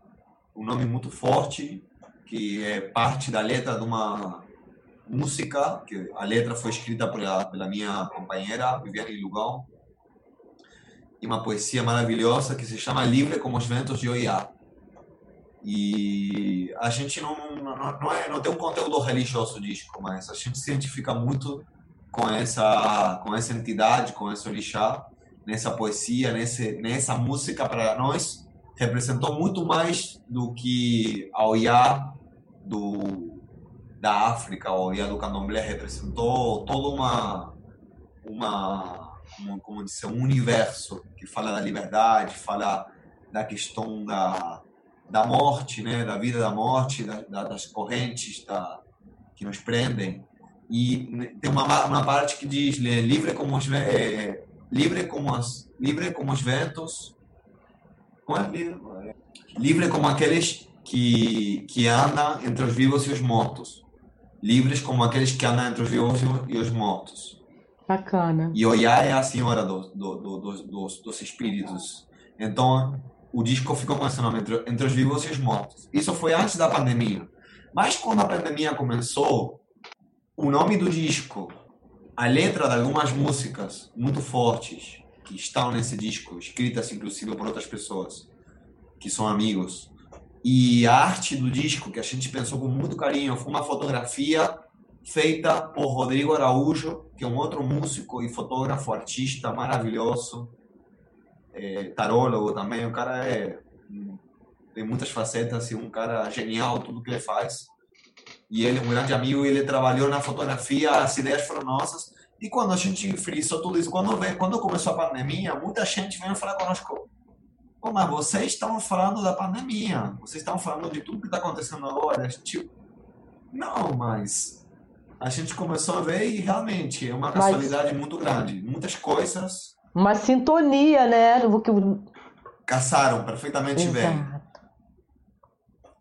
um nome muito forte, que é parte da letra de uma música, que a letra foi escrita pela, pela minha companheira Viviane Lugão, e uma poesia maravilhosa que se chama Livre como os ventos de Oiá. E a gente não, não, não, é, não tem um conteúdo religioso o disco, mas a gente se identifica muito com essa, com essa entidade, com esse orixá, nessa poesia, nesse, nessa música para nós, representou muito mais do que a Oiá do, da África, a Oiá do Candomblé, representou toda uma, uma como dizer, um universo que fala da liberdade, fala da questão da, da morte, né, da vida da morte, da, da, das correntes da, que nos prendem. E tem uma, uma parte que diz né, livre como os é, livre como as livre como os ventos como é livre? livre como aqueles que que andam entre os vivos e os mortos livres como aqueles que andam entre os vivos e os mortos. Bacana. E Oiá é a senhora do, do, do, dos, dos espíritos. Então, o disco ficou nome, entre, entre os vivos e os mortos. Isso foi antes da pandemia. Mas quando a pandemia começou, o nome do disco, a letra de algumas músicas muito fortes que estão nesse disco, escritas inclusive por outras pessoas, que são amigos, e a arte do disco, que a gente pensou com muito carinho, foi uma fotografia feita por Rodrigo Araújo, que é um outro músico e fotógrafo, artista maravilhoso, é, tarólogo também. O cara é tem muitas facetas, assim, um cara genial, tudo que ele faz. E ele é um grande amigo, ele trabalhou na fotografia, as ideias foram nossas. E quando a gente frisou tudo isso, quando, veio, quando começou a pandemia, muita gente veio falar conosco. Pô, mas vocês estão falando da pandemia, vocês estão falando de tudo que está acontecendo agora. Tipo, não, mas a gente começou a ver e realmente é uma casualidade mas... muito grande. Muitas coisas. Uma sintonia, né? Caçaram perfeitamente Exato. bem.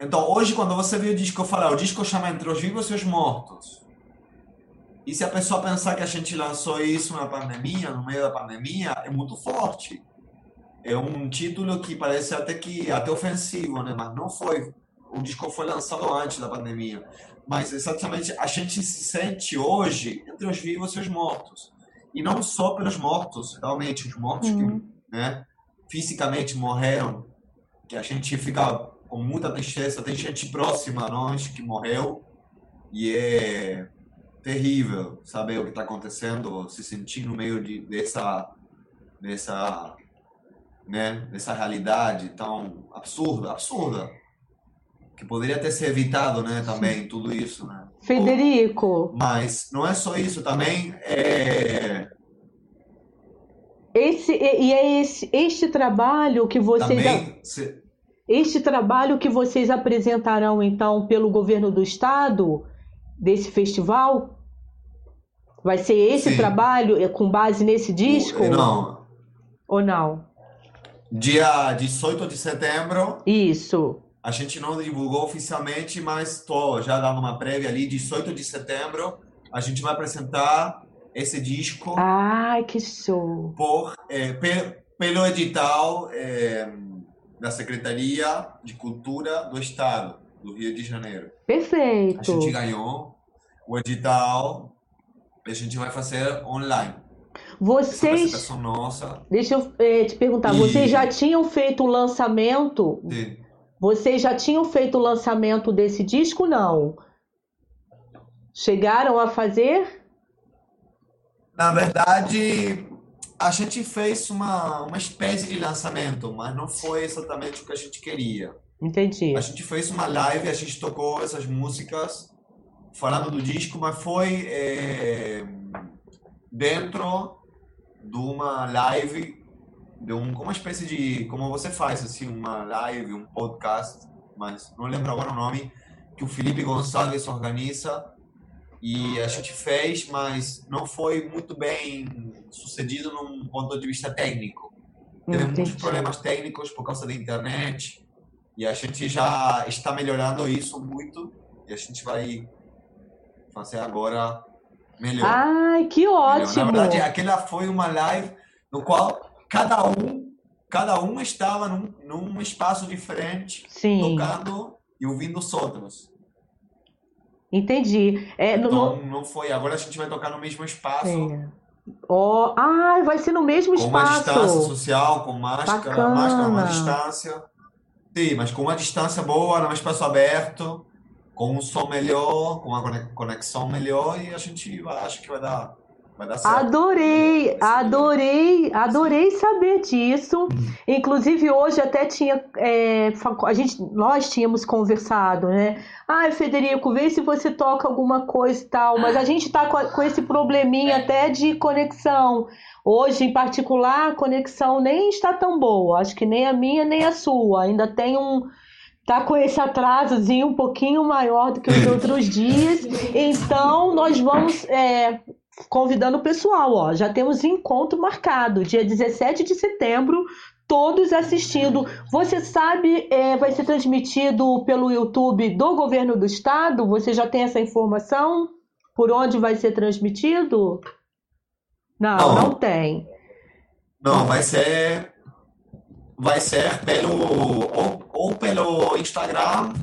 Então, hoje, quando você vê o disco, eu falo, o disco chama Entre os Vivos e os Mortos. E se a pessoa pensar que a gente lançou isso na pandemia, no meio da pandemia, é muito forte. É um título que parece até que até ofensivo, né? Mas não foi. O disco foi lançado antes da pandemia. Mas exatamente a gente se sente hoje entre os vivos e os mortos. E não só pelos mortos, realmente os mortos uhum. que, né, fisicamente morreram, que a gente fica com muita tristeza. Tem gente próxima a nós que morreu e é terrível saber o que está acontecendo, se sentir no meio de, dessa, dessa, né, dessa realidade tão absurda, absurda, que poderia ter sido evitado, né, também tudo isso, né. Federico. Mas não é só isso, também é esse e é esse este trabalho que vocês também, se este trabalho que vocês apresentarão então pelo governo do estado desse festival vai ser esse Sim. trabalho é, com base nesse disco? Não. Ou não? Dia 18 de setembro. Isso. A gente não divulgou oficialmente, mas estou já dando uma prévia ali. 18 de setembro, a gente vai apresentar esse disco. Ai, que show! Por, é, pelo edital. É, da Secretaria de Cultura do Estado do Rio de Janeiro. Perfeito. A gente ganhou o edital e a gente vai fazer online. Vocês. Nossa. Deixa eu eh, te perguntar, e... vocês já tinham feito o lançamento? Sim. Vocês já tinham feito o lançamento desse disco? Não. Chegaram a fazer? Na verdade, a gente fez uma, uma espécie de lançamento, mas não foi exatamente o que a gente queria. Entendi. A gente fez uma live, a gente tocou essas músicas falando do disco, mas foi é, dentro de uma live, de um, uma espécie de, como você faz, assim, uma live, um podcast, mas não lembro agora o nome, que o Felipe Gonçalves organiza e a gente fez, mas não foi muito bem sucedido num ponto de vista técnico. Teve muitos problemas técnicos por causa da internet e a gente já está melhorando isso muito e a gente vai fazer agora melhor. Ai, que ótimo! Melhor. Na verdade, aquela foi uma live no qual cada um cada um estava num, num espaço diferente, Sim. tocando e ouvindo os outros. Entendi. É, então, no... não foi. Agora a gente vai tocar no mesmo espaço. Oh, ah, vai ser no mesmo com espaço. Com uma distância social, com máscara, Bacana. máscara, uma distância. Sim, mas com uma distância boa, num espaço aberto, com um som melhor, com uma conexão melhor, e a gente acha que vai dar Vai dar certo. Adorei, adorei, adorei saber disso. Hum. Inclusive hoje até tinha, é, a gente, nós tínhamos conversado, né? Ah, Federico, vê se você toca alguma coisa e tal. Mas a gente tá com, com esse probleminha até de conexão. Hoje, em particular, a conexão nem está tão boa. Acho que nem a minha nem a sua. Ainda tem um tá com esse atrasozinho um pouquinho maior do que os (laughs) outros dias. Então, nós vamos é, convidando o pessoal, ó. Já temos encontro marcado, dia 17 de setembro, todos assistindo. Você sabe, é, vai ser transmitido pelo YouTube do governo do estado? Você já tem essa informação? Por onde vai ser transmitido? Não, não, não tem. Não, vai ser vai ser pelo ou, ou pelo Instagram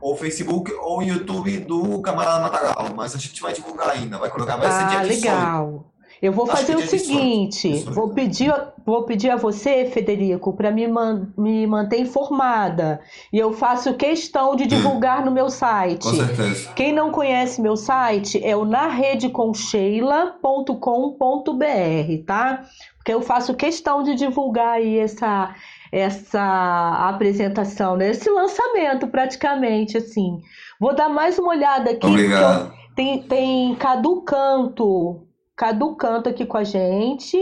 ou Facebook ou YouTube do Camarada Matagal, mas a gente vai divulgar ainda, vai colocar, vai ser ah, dia legal. Eu vou fazer o seguinte, vou pedir, vou pedir a você, Federico, para me, man, me manter informada. E eu faço questão de divulgar no meu site. Com certeza. Quem não conhece meu site é o naredeconcheila.com.br, tá? Porque eu faço questão de divulgar aí essa essa apresentação, né? esse lançamento praticamente assim. Vou dar mais uma olhada aqui. Obrigado. Tem, tem Cadu Canto Cadu canta aqui com a gente.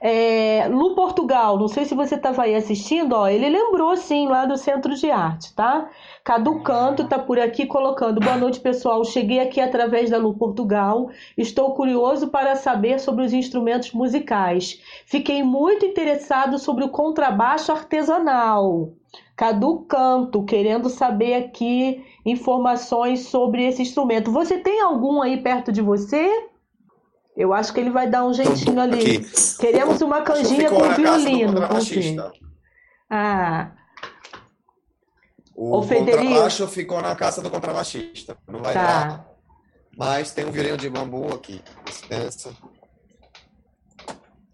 É, Lu Portugal, não sei se você estava aí assistindo, ó, ele lembrou sim lá do Centro de Arte, tá? Cadu Canto tá por aqui colocando. Boa noite, pessoal. Cheguei aqui através da Lu Portugal. Estou curioso para saber sobre os instrumentos musicais. Fiquei muito interessado sobre o contrabaixo artesanal. Cadu Canto, querendo saber aqui informações sobre esse instrumento. Você tem algum aí perto de você? Eu acho que ele vai dar um jeitinho ali. Aqui. Queremos uma canjinha com violino. Ah. O, o contrabaixo ficou na casa do contrabaixista. Não vai tá. dar. Mas tem um violino de bambu aqui. Dispensa.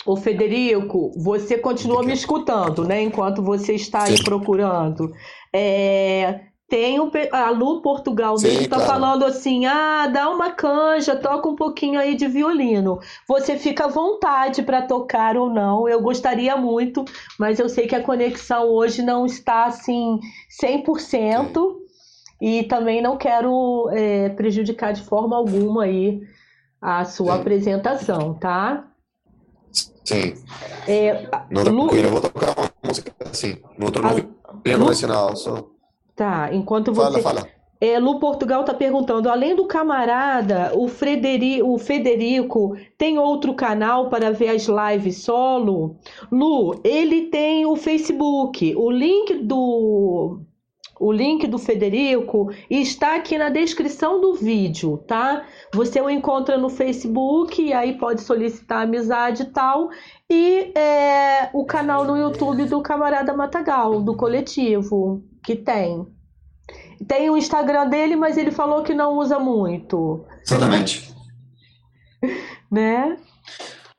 Ô Federico, você continua me escutando, né? Enquanto você está aí procurando. É, tem o, a Lu Portugal Sim, mesmo tá claro. falando assim: ah, dá uma canja, toca um pouquinho aí de violino. Você fica à vontade para tocar ou não. Eu gostaria muito, mas eu sei que a conexão hoje não está assim 100%. Sim. E também não quero é, prejudicar de forma alguma aí a sua Sim. apresentação, tá? Sim. É, no outro Lu... eu vou tocar uma música assim, no outro a... piano Lu... nacional, só. Tá, enquanto você. Fala, fala. É, Lu Portugal está perguntando: além do camarada, o, Frederi, o Federico tem outro canal para ver as lives solo? Lu, ele tem o Facebook. O link do. O link do Federico está aqui na descrição do vídeo, tá? Você o encontra no Facebook e aí pode solicitar amizade e tal. E é, o canal no YouTube do Camarada Matagal, do coletivo que tem. Tem o Instagram dele, mas ele falou que não usa muito. Exatamente. (laughs) né?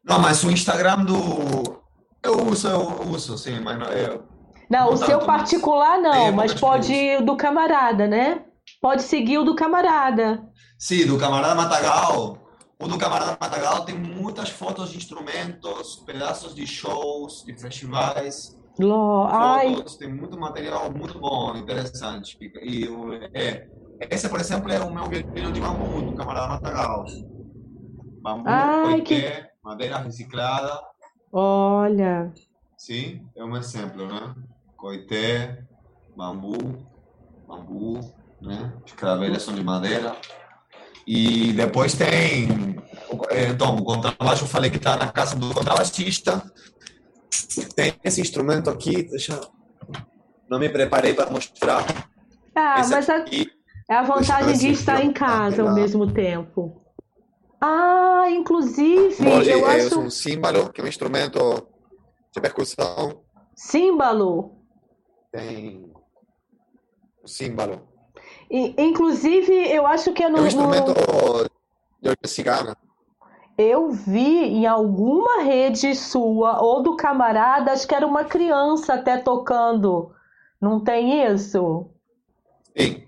Não, mas o Instagram do. Eu uso, eu uso, sim, mas não. Eu... Não, o seu particular não, é, mas pode ir do camarada, né? Pode seguir o do camarada. Sim, do camarada Matagal. O do camarada Matagal tem muitas fotos de instrumentos, pedaços de shows, de festivais. Ai. Fotos, tem muito material muito bom, interessante. E é, esse, por exemplo, é o meu violino de bambu, do camarada Matagal. Bambu, ai, que... madeira reciclada. Olha. Sim, é um exemplo, né? Coité, bambu, bambu, né? As cravelhas são de madeira. E depois tem. Então, o contrabaixo eu falei que está na casa do contrabaixista. Tem esse instrumento aqui, deixa. Não me preparei para mostrar. Ah, esse mas aqui, a, é a vantagem de estar em casa ao mesmo tempo. Ah, inclusive, Hoje eu é acho... um símbolo, que é um instrumento de percussão. Símbolo? Tem o símbolo. E, inclusive, eu acho que é no... É um instrumento de cigana. Eu vi em alguma rede sua ou do camarada, acho que era uma criança até tocando. Não tem isso? Sim.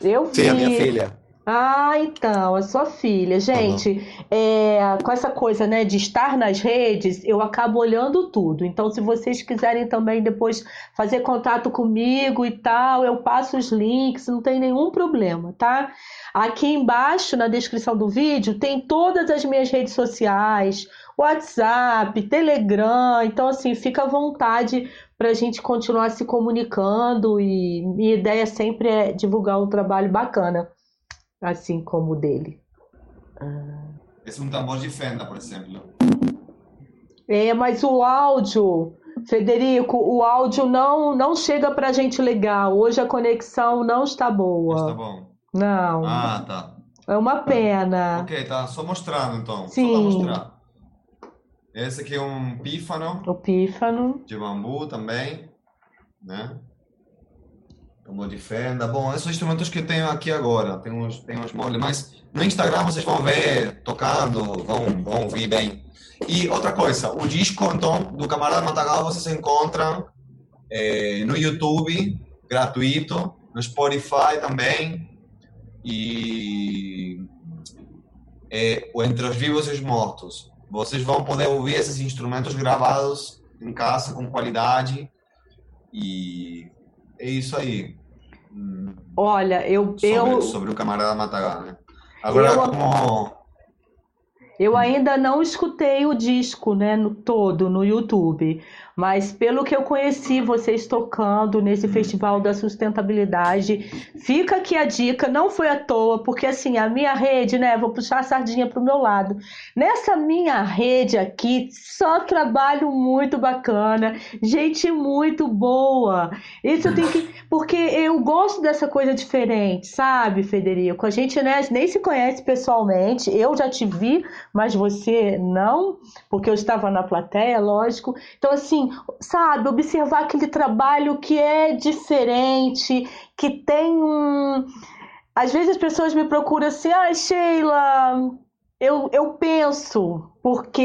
Eu vi. Sim, a minha filha. Ah, então, a sua filha. Gente, uhum. é, com essa coisa né, de estar nas redes, eu acabo olhando tudo. Então, se vocês quiserem também depois fazer contato comigo e tal, eu passo os links, não tem nenhum problema, tá? Aqui embaixo, na descrição do vídeo, tem todas as minhas redes sociais, WhatsApp, Telegram. Então, assim, fica à vontade para a gente continuar se comunicando e minha ideia sempre é divulgar um trabalho bacana assim como o dele. Esse é um tambor de fenda, por exemplo. É, mas o áudio, Federico, o áudio não não chega pra gente legal. Hoje a conexão não está boa. Está bom. Não. Ah, tá. É uma pena. Ok, tá. Só mostrando então. Sim. Só pra mostrar. Esse aqui é um pífano O pífano. de bambu também, né? Tambor de fenda. Bom, esses instrumentos que tenho aqui agora. Tem uns, tem uns moldes, mas no Instagram vocês vão ver tocando, vão, vão ouvir bem. E outra coisa, o disco então do Camarada Matagal vocês encontram eh, no YouTube, gratuito, no Spotify também. E é, o Entre os Vivos e os Mortos. Vocês vão poder ouvir esses instrumentos gravados em casa com qualidade. E é isso aí. Olha, eu, Sobre, eu, sobre o camarada Matagal, né? Agora, Eu- como. eu ainda não escutei o disco, né, no todo no YouTube, mas pelo que eu conheci vocês tocando nesse Festival da Sustentabilidade, fica aqui a dica, não foi à toa, porque assim, a minha rede, né, vou puxar a sardinha pro meu lado. Nessa minha rede aqui, só trabalho muito bacana, gente muito boa. Isso eu tenho que. Porque eu gosto dessa coisa diferente, sabe, Federico? A gente né, nem se conhece pessoalmente. Eu já te vi, mas você não, porque eu estava na plateia, lógico. Então, assim, sabe, observar aquele trabalho que é diferente, que tem um. Às vezes as pessoas me procuram assim, ah, Sheila, eu, eu penso, porque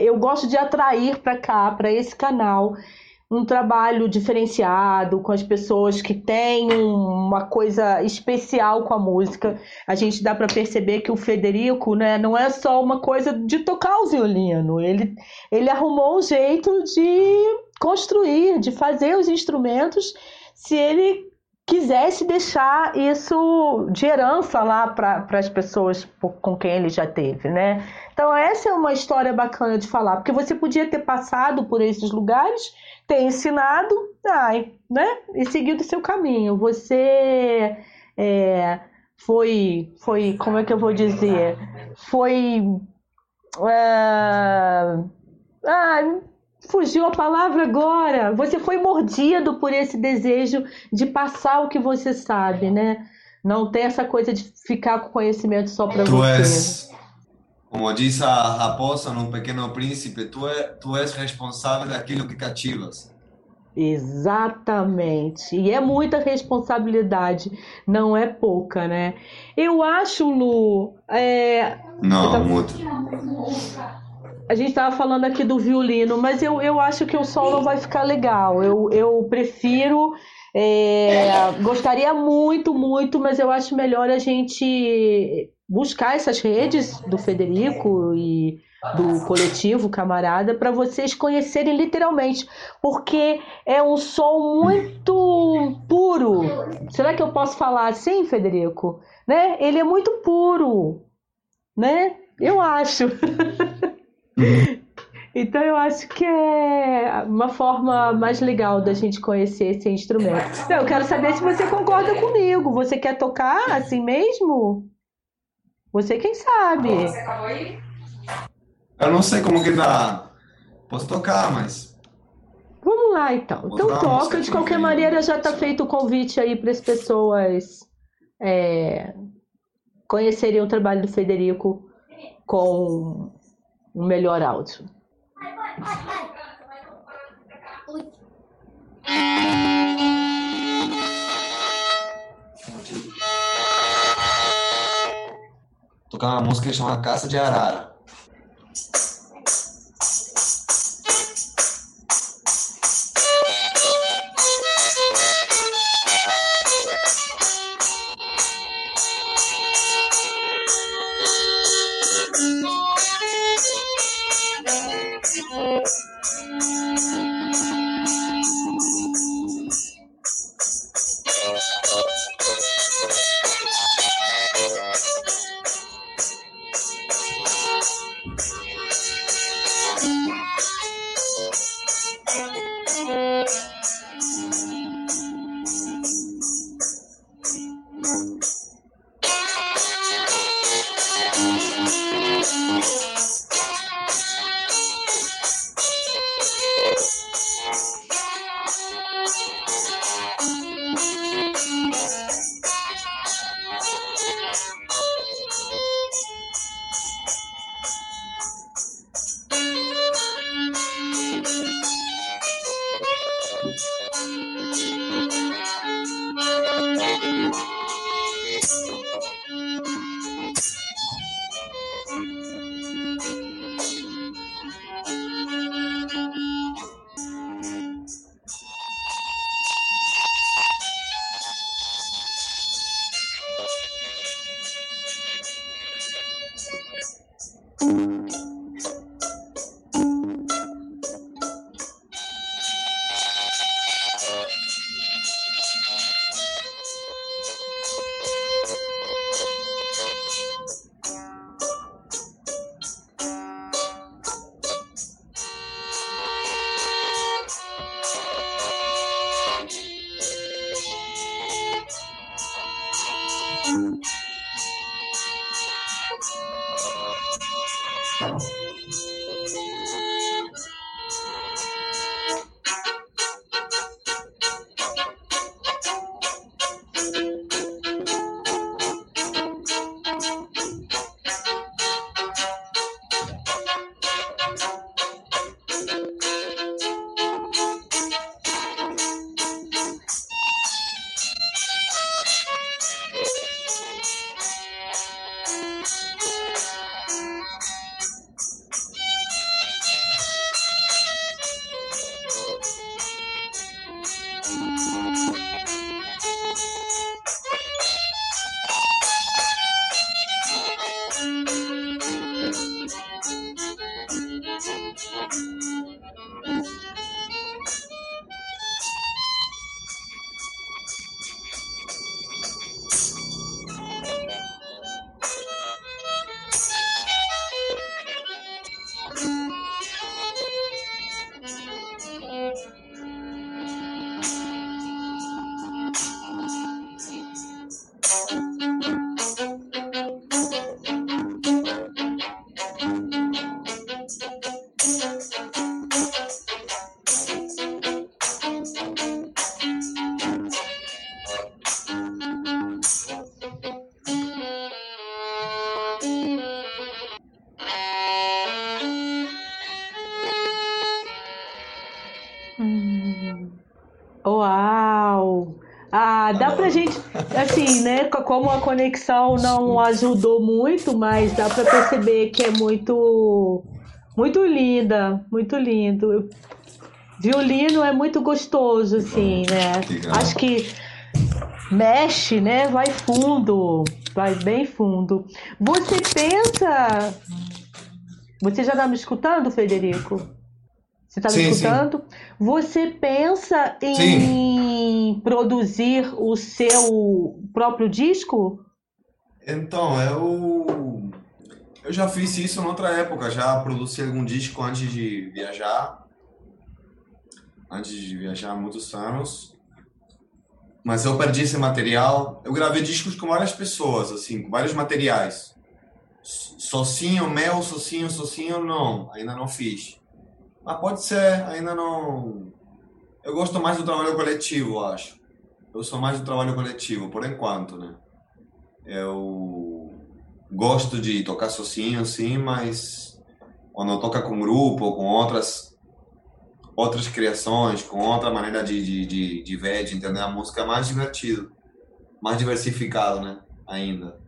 eu gosto de atrair para cá, para esse canal, um trabalho diferenciado com as pessoas que têm uma coisa especial com a música. A gente dá para perceber que o Federico, né, não é só uma coisa de tocar o violino, ele, ele arrumou um jeito de construir, de fazer os instrumentos, se ele quisesse deixar isso de herança lá para as pessoas com quem ele já teve, né? Então essa é uma história bacana de falar, porque você podia ter passado por esses lugares, ter ensinado, ai, né? E seguido o seu caminho. Você é, foi, foi, como é que eu vou dizer? Foi, é, ai, fugiu a palavra agora. Você foi mordido por esse desejo de passar o que você sabe, né? Não tem essa coisa de ficar com conhecimento só para você. és, como diz a raposa no Pequeno Príncipe, tu, é, tu és responsável daquilo que cativas. Exatamente. E é muita responsabilidade, não é pouca, né? Eu acho, Lu, é, Não, muito. a gente estava falando aqui do violino, mas eu, eu acho que o solo vai ficar legal. Eu, eu prefiro. é, gostaria muito, muito, mas eu acho melhor a gente buscar essas redes do Federico e do coletivo Camarada para vocês conhecerem literalmente, porque é um som muito puro. Será que eu posso falar assim, Federico? Né? Ele é muito puro, né? Eu acho. Então eu acho que é uma forma mais legal da gente conhecer esse instrumento. Não, eu quero saber se você concorda comigo. Você quer tocar assim mesmo? Você quem sabe. Eu não sei como que tá. Posso tocar, mas. Vamos lá então. Vou Então toca. De que qualquer maneira já está feito o convite aí para as pessoas é, conhecerem o trabalho do Federico com um melhor áudio. Tocar uma música que chama Caça de Arara. Assim, né? Como a conexão não ajudou muito, mas dá para perceber que é muito, muito linda, muito lindo. Violino é muito gostoso, assim, né? Acho que mexe, né? Vai fundo, vai bem fundo. Você pensa. Você já está me escutando, Federico? Você está me escutando? Sim. Você pensa em sim. produzir o seu próprio disco? Então, eu eu já fiz isso em outra época, já produzi algum disco antes de viajar. Antes de viajar há muitos anos. Mas eu perdi esse material. Eu gravei discos com várias pessoas, assim, com vários materiais. Sozinho, meu, sozinho, sozinho, não. Ainda não fiz. Mas pode ser, ainda não. Eu gosto mais do trabalho coletivo, acho. Eu sou mais do trabalho coletivo, por enquanto, né? Eu gosto de tocar sozinho, sim, mas quando toca com grupo, com outras outras criações, com outra maneira de, de, de, de ver, de entender a música, é mais divertido, mais diversificado, né? Ainda.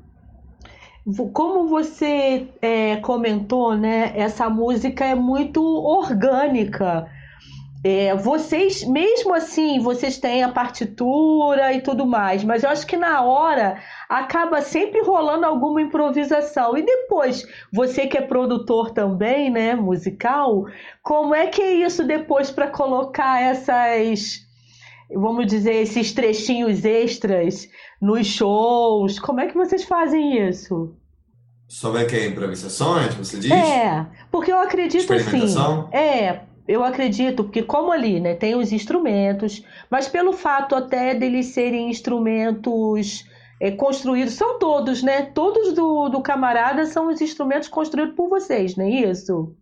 Como você é, comentou, né? Essa música é muito orgânica. É, vocês, mesmo assim, vocês têm a partitura e tudo mais, mas eu acho que na hora acaba sempre rolando alguma improvisação. E depois, você que é produtor também, né, musical, como é que é isso depois para colocar essas, vamos dizer, esses trechinhos extras nos shows? Como é que vocês fazem isso? Sobre que improvisações, você diz? É, porque eu acredito assim. É, eu acredito porque como ali, né, tem os instrumentos, mas pelo fato até deles serem instrumentos é, construídos, são todos, né? Todos do, do camarada são os instrumentos construídos por vocês, não é isso?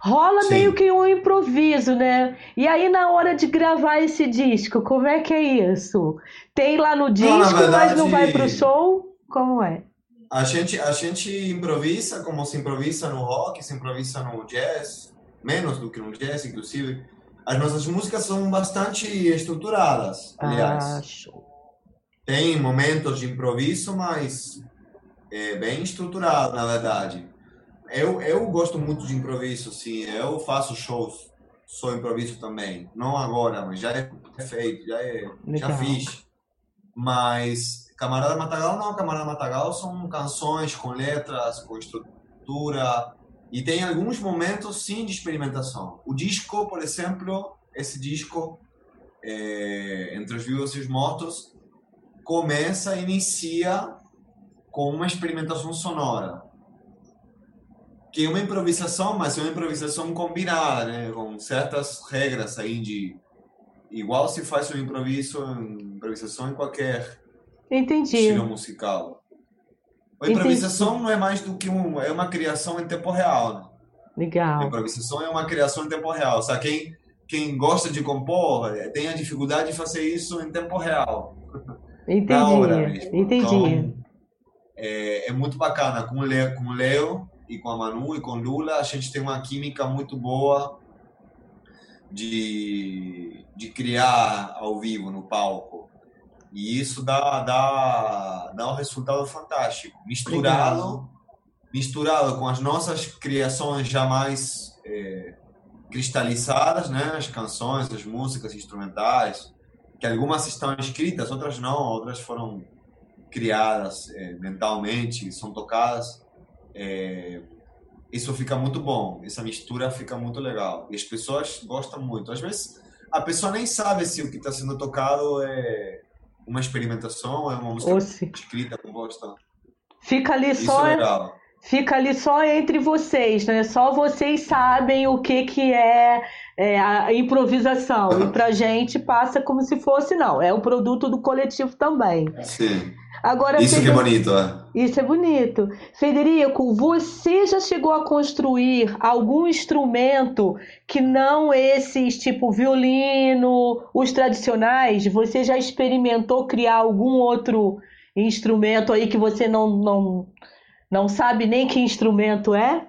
Rola Sim. meio que um improviso, né? E aí, na hora de gravar esse disco, como é que é isso? Tem lá no disco, não, verdade, mas não vai pro show? Como é? A gente, a gente improvisa como se improvisa no rock, se improvisa no jazz, menos do que no jazz, inclusive. As nossas músicas são bastante estruturadas, aliás. Ah, show. Tem momentos de improviso, mas é bem estruturado, na verdade. Eu, eu gosto muito de improviso, sim. Eu faço shows, sou improviso também. Não agora, mas já é feito, já, é, já fiz. Mas Camarada Matagal não, Camarada Matagal são canções com letras, com estrutura, e tem alguns momentos sim de experimentação. O disco, por exemplo, esse disco, é, Entre os Vivos e os Mortos, começa, inicia com uma experimentação sonora que é uma improvisação, mas é uma improvisação combinada, né? com certas regras aí de igual se faz um improviso, improvisação em qualquer Entendi. estilo musical. A improvisação Entendi. não é mais do que um, é uma criação em tempo real. Né? Legal. A improvisação é uma criação em tempo real. Sabe? Quem, quem gosta de compor eh, tem a dificuldade de fazer isso em tempo real. Entendi. Entendi. Então, é, é, muito bacana. Com o, Leo, com o Leo e com a Manu e com Lula, a gente tem uma química muito boa de, de criar ao vivo, no palco. E isso dá, dá, dá um resultado fantástico. Misturado, misturado com as nossas criações já mais é, cristalizadas, né? as canções, as músicas instrumentais, que algumas estão escritas, outras não, outras foram criadas é, mentalmente, são tocadas. É, isso fica muito bom, essa mistura fica muito legal. E as pessoas gostam muito. Às vezes, a pessoa nem sabe se o que está sendo tocado é uma experimentação, é uma música escrita, composta. Fica ali Isso só. É legal. Fica ali só entre vocês, né? Só vocês sabem o que, que é, é a improvisação. E pra gente passa como se fosse, não. É o produto do coletivo também. Sim. Agora, isso Federico, que é bonito, é? Isso é bonito. Federico, você já chegou a construir algum instrumento que não esses, tipo violino, os tradicionais? Você já experimentou criar algum outro instrumento aí que você não, não, não sabe nem que instrumento é?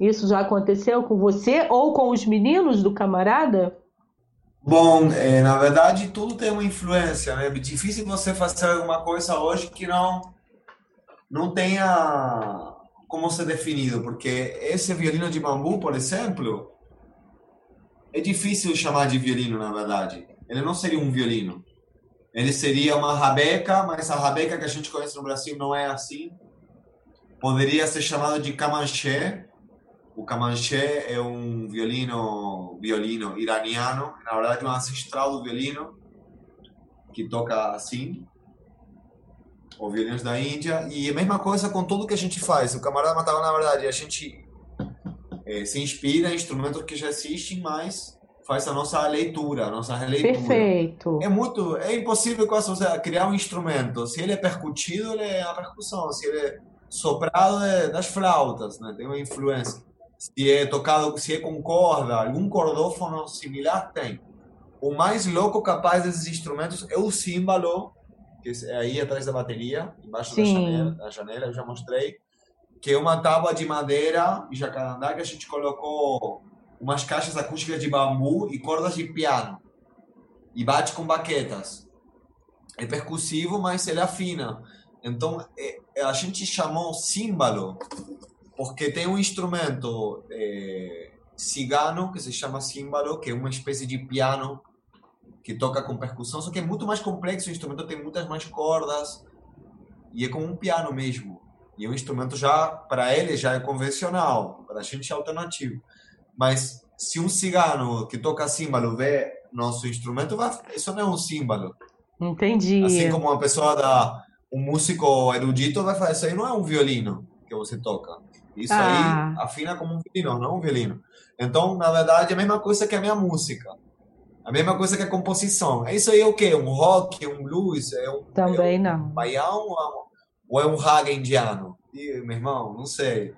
Isso já aconteceu com você ou com os meninos do camarada? Bom, é, na verdade, tudo tem uma influência, né? É difícil você fazer alguma coisa hoje que não não tenha como ser definido, porque esse violino de bambu, por exemplo, é difícil chamar de violino, na verdade. Ele não seria um violino. Ele seria uma rabeca, mas a rabeca que a gente conhece no Brasil não é assim. Poderia ser chamado de camanché, o Camanché é um violino, violino iraniano, na verdade um ancestral do violino, que toca assim, ou violinos da Índia, e a mesma coisa com tudo que a gente faz. O camarada matava, na verdade, a gente é, se inspira em instrumentos que já existem, mas faz a nossa leitura, a nossa releitura. Perfeito. É muito, é impossível quase você criar um instrumento. Se ele é percutido, ele é a percussão. Se ele é soprado, é das flautas, né? Tem uma influência se é tocado, se é com corda, algum cordófono similar tem. O mais louco capaz desses instrumentos é o símbolo, que é aí atrás da bateria, embaixo da janela, da janela, eu já mostrei, que é uma tábua de madeira e jacarandá que a gente colocou umas caixas acústicas de bambu e cordas de piano. E bate com baquetas. É percussivo, mas ele afina. Então, é, a gente chamou símbolo porque tem um instrumento é, cigano que se chama símbolo, que é uma espécie de piano que toca com percussão, só que é muito mais complexo, o instrumento tem muitas mais cordas e é como um piano mesmo. E o instrumento já, para ele, já é convencional, para a gente é alternativo. Mas se um cigano que toca símbolo vê nosso instrumento, vai, isso não é um símbolo. Entendi. Assim como uma pessoa da um músico erudito vai falar, isso aí não é um violino que você toca. Isso ah. aí afina como um violino, não um violino. Então, na verdade, é a mesma coisa que a minha música. A mesma coisa que a composição. Isso aí é o quê? Um rock, um blues? É um, Também é um não. baião ou é um raga indiano? E, meu irmão, não sei.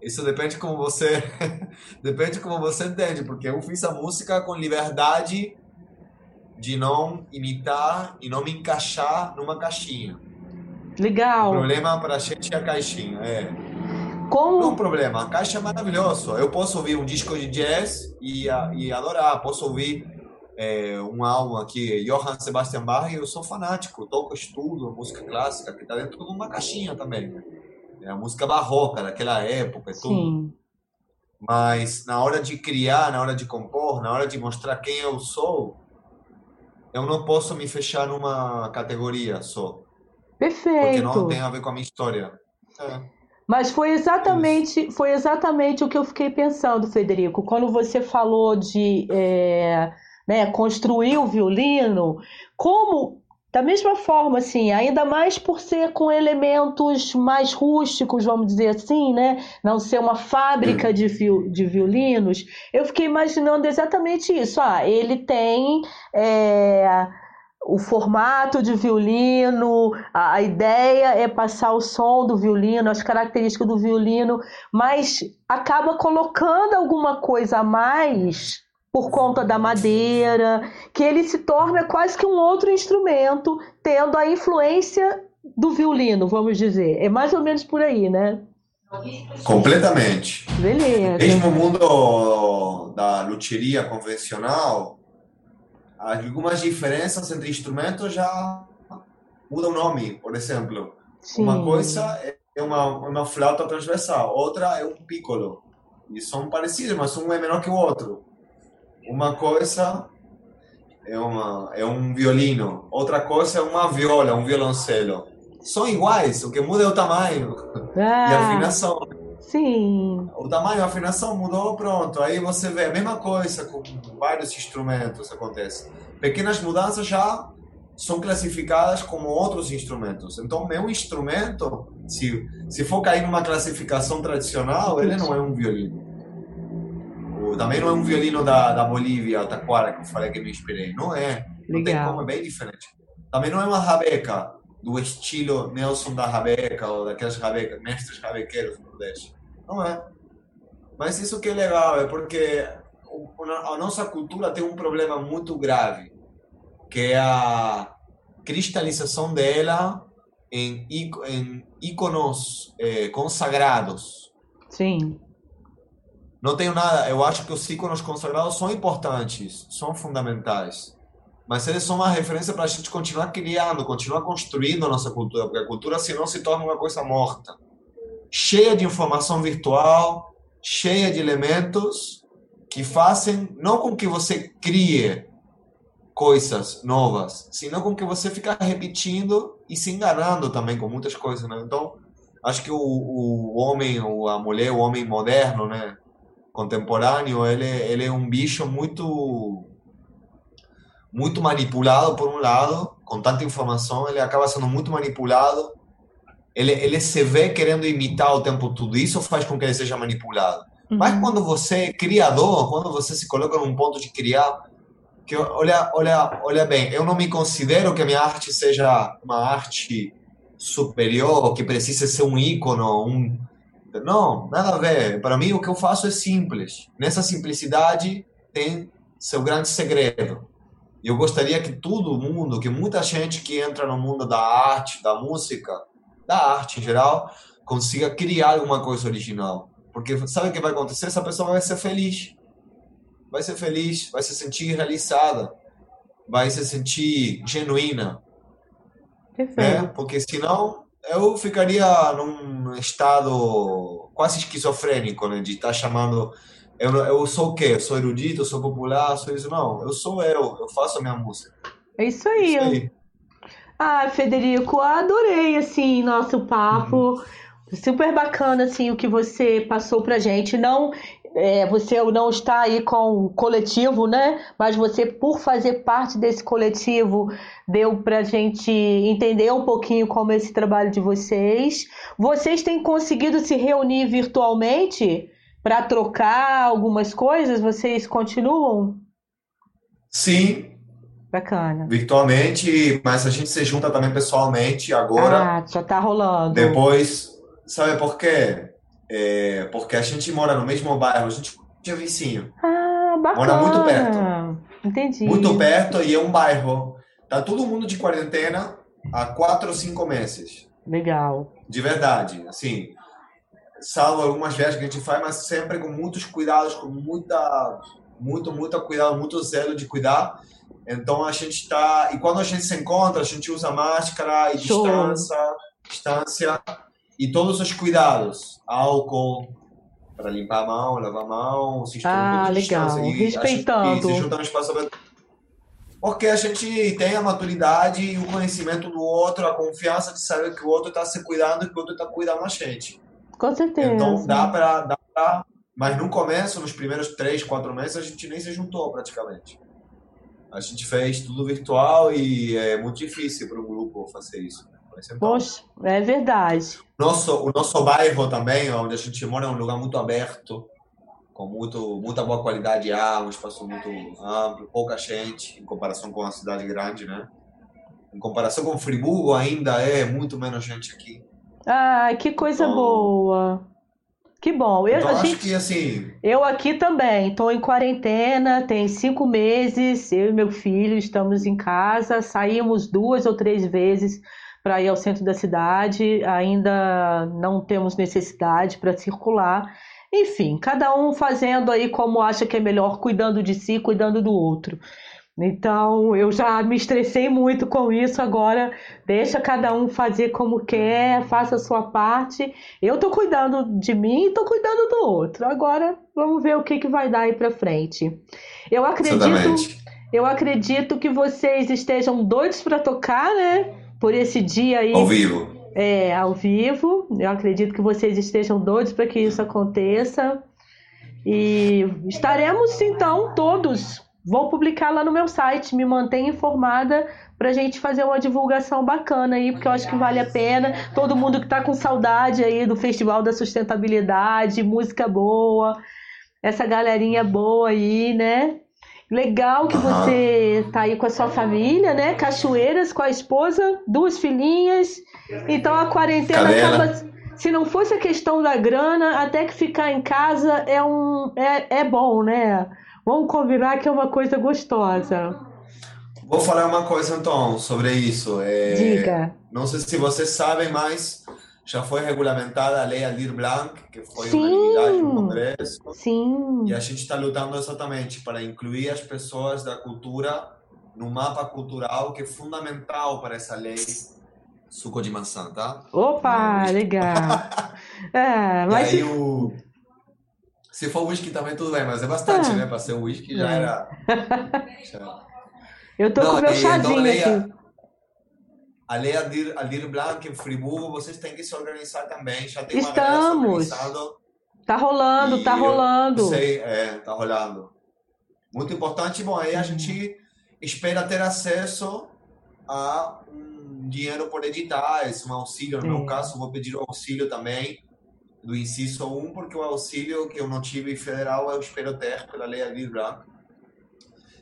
Isso depende como você (laughs) depende como você entende, porque eu fiz a música com liberdade de não imitar e não me encaixar numa caixinha. Legal. O problema para a gente é a caixinha, é. Como... Não é um problema, a caixa é maravilhoso. Eu posso ouvir um disco de jazz e, e adorar. Posso ouvir é, um álbum aqui, Johann Sebastian Bach, e eu sou fanático. Toco, estudo música clássica, que está dentro de uma caixinha também. É a música barroca daquela época e tudo. Sim. Mas na hora de criar, na hora de compor, na hora de mostrar quem eu sou, eu não posso me fechar numa categoria só. Perfeito. Porque não tem a ver com a minha história. É. Mas foi exatamente, foi exatamente o que eu fiquei pensando, Federico, quando você falou de é, né, construir o violino, como da mesma forma, assim, ainda mais por ser com elementos mais rústicos, vamos dizer assim, né? Não ser uma fábrica de, (clears throat) de violinos, eu fiquei imaginando exatamente isso. Ah, ele tem. É o formato de violino, a, a, ideia é passar o som do violino, as características do violino, mas acaba colocando alguma coisa a mais por conta da madeira, que ele se torna quase que um outro instrumento, tendo a influência do violino, vamos dizer. É mais ou menos por aí, né? Completamente. Beleza. Mesmo o mundo da luteria convencional, algumas diferenças entre instrumentos já mudam o nome. Por exemplo, Sim. uma coisa é uma, uma flauta transversal, outra é um piccolo. E são parecidos, mas um é menor que o outro. Uma coisa é, uma, é um violino, outra coisa é uma viola, um violoncelo. São iguais, o que muda é o tamanho ah, e a afinação. Sim. O tamanho, a afinação mudou, pronto. Aí você vê a mesma coisa com vários instrumentos acontece. Pequenas mudanças já são classificadas como outros instrumentos. Então, meu instrumento, se, se for cair numa classificação tradicional, ele não é um violino. Também não é um violino da, da Bolívia, Taquara, que eu falei que me inspirei. Não é. Não Legal. tem como, é bem diferente. Também não é uma rabeca do estilo Nelson da rabeca ou daquelas rabecas, mestres rabequeiros do Nordeste. Não é. Mas isso que é legal, é porque a nossa cultura tem um problema muito grave, que é a cristalização dela em, em íconos eh, consagrados. Sim. Não tenho nada, eu acho que os íconos consagrados são importantes, são fundamentais. Mas eles são uma referência para a gente continuar criando, continuar construindo a nossa cultura, porque a cultura senão se torna uma coisa morta cheia de informação virtual, cheia de elementos que fazem não com que você crie coisas novas, senão com que você fica repetindo e se enganando também com muitas coisas, né? Então, acho que o, o homem ou a mulher, o homem moderno, né, contemporâneo, ele ele é um bicho muito muito manipulado por um lado, com tanta informação, ele acaba sendo muito manipulado ele, ele se vê querendo imitar o tempo todo. Isso faz com que ele seja manipulado. Uhum. Mas quando você é criador, quando você se coloca num ponto de criar, que olha, olha, olha bem, eu não me considero que a minha arte seja uma arte superior, que precise ser um ícone, um não, nada a ver. Para mim o que eu faço é simples. Nessa simplicidade tem seu grande segredo. Eu gostaria que todo mundo, que muita gente que entra no mundo da arte, da música, da arte em geral, consiga criar alguma coisa original. Porque sabe o que vai acontecer? Essa pessoa vai ser feliz. Vai ser feliz, vai se sentir realizada, vai se sentir genuína. Perfeito. Né? Porque senão eu ficaria num estado quase esquizofrênico, né? De estar chamando. Eu, eu sou o quê? Eu sou erudito, eu sou popular, sou isso. Não, eu sou eu, eu faço a minha música. É isso aí. É isso aí. Ah, Federico, adorei assim nosso papo. Uhum. Super bacana assim o que você passou pra gente. Não é, você não está aí com o coletivo, né? Mas você, por fazer parte desse coletivo, deu pra gente entender um pouquinho como é esse trabalho de vocês. Vocês têm conseguido se reunir virtualmente para trocar algumas coisas? Vocês continuam? Sim, Bacana. Virtualmente, mas a gente se junta também pessoalmente agora. Ah, já tá rolando. Depois, sabe por quê? É, porque a gente mora no mesmo bairro, a gente é vizinho. Ah, bacana. Mora muito perto. Entendi. Muito perto e é um bairro. Tá todo mundo de quarentena há quatro ou cinco meses. Legal. De verdade, assim, salvo algumas viagens que a gente faz, mas sempre com muitos cuidados, com muita, muito, muito cuidado, muito zelo de cuidar. Então a gente está. E quando a gente se encontra, a gente usa máscara e Show. distância, distância e todos os cuidados. Álcool para limpar a mão, lavar a mão, se Ah, legal. E Respeitando. se juntar no espaço aberto. Porque a gente tem a maturidade e o conhecimento do outro, a confiança de saber que o outro está se cuidando e que o outro está cuidando a gente. Com certeza. Então dá para. Dá pra... Mas no começo, nos primeiros três, quatro meses, a gente nem se juntou praticamente. A gente fez tudo virtual e é muito difícil para um grupo fazer isso. Né? Poxa, é verdade. Nosso, o nosso bairro também, onde a gente mora, é um lugar muito aberto, com muito, muita boa qualidade de ar, um espaço muito amplo, pouca gente, em comparação com uma cidade grande, né? em comparação com Friburgo, ainda é muito menos gente aqui. Ah, que coisa então, boa. Que bom. Eu, então, gente, acho que assim. Eu aqui também. Estou em quarentena, tem cinco meses. Eu e meu filho estamos em casa. Saímos duas ou três vezes para ir ao centro da cidade. Ainda não temos necessidade para circular. Enfim, cada um fazendo aí como acha que é melhor, cuidando de si, cuidando do outro. Então, eu já me estressei muito com isso. Agora, deixa cada um fazer como quer, faça a sua parte. Eu estou cuidando de mim e estou cuidando do outro. Agora, vamos ver o que, que vai dar aí para frente. Eu acredito, eu acredito que vocês estejam doidos para tocar, né? Por esse dia aí. Ao vivo. É, ao vivo. Eu acredito que vocês estejam doidos para que isso aconteça. E estaremos então todos Vou publicar lá no meu site, me mantenha informada para a gente fazer uma divulgação bacana aí, porque eu acho que vale a pena. Todo mundo que está com saudade aí do Festival da Sustentabilidade, música boa, essa galerinha boa aí, né? Legal que você tá aí com a sua família, né? Cachoeiras com a esposa, duas filhinhas. Então a quarentena Cadela. acaba. Se não fosse a questão da grana, até que ficar em casa é um é, é bom, né? Vamos combinar que é uma coisa gostosa. Vou falar uma coisa então sobre isso. É, Diga. Não sei se vocês sabem, mas já foi regulamentada a Lei Aldir Blanc, que foi Sim. unanimidade no Congresso. Sim. E a gente está lutando exatamente para incluir as pessoas da cultura no mapa cultural, que é fundamental para essa lei suco de maçã, tá? Opa, legal. (laughs) é, mas... E aí o se for whisky também, tudo bem, mas é bastante, ah. né? Para ser um whisky já é. era. (laughs) Eu tô Não, com meu chazinho então, aqui. A lei Aldir, Aldir Blanc em Friburgo, vocês têm que se organizar também. Já tem uma Estamos. Tá rolando, tá rolando. Sei, é, tá rolando. Muito importante. Bom, aí a gente espera ter acesso a um dinheiro por editais, um auxílio. No meu caso, vou pedir o auxílio também do inciso 1, porque o auxílio que eu não tive federal eu espero ter pela lei Aldir Blanc.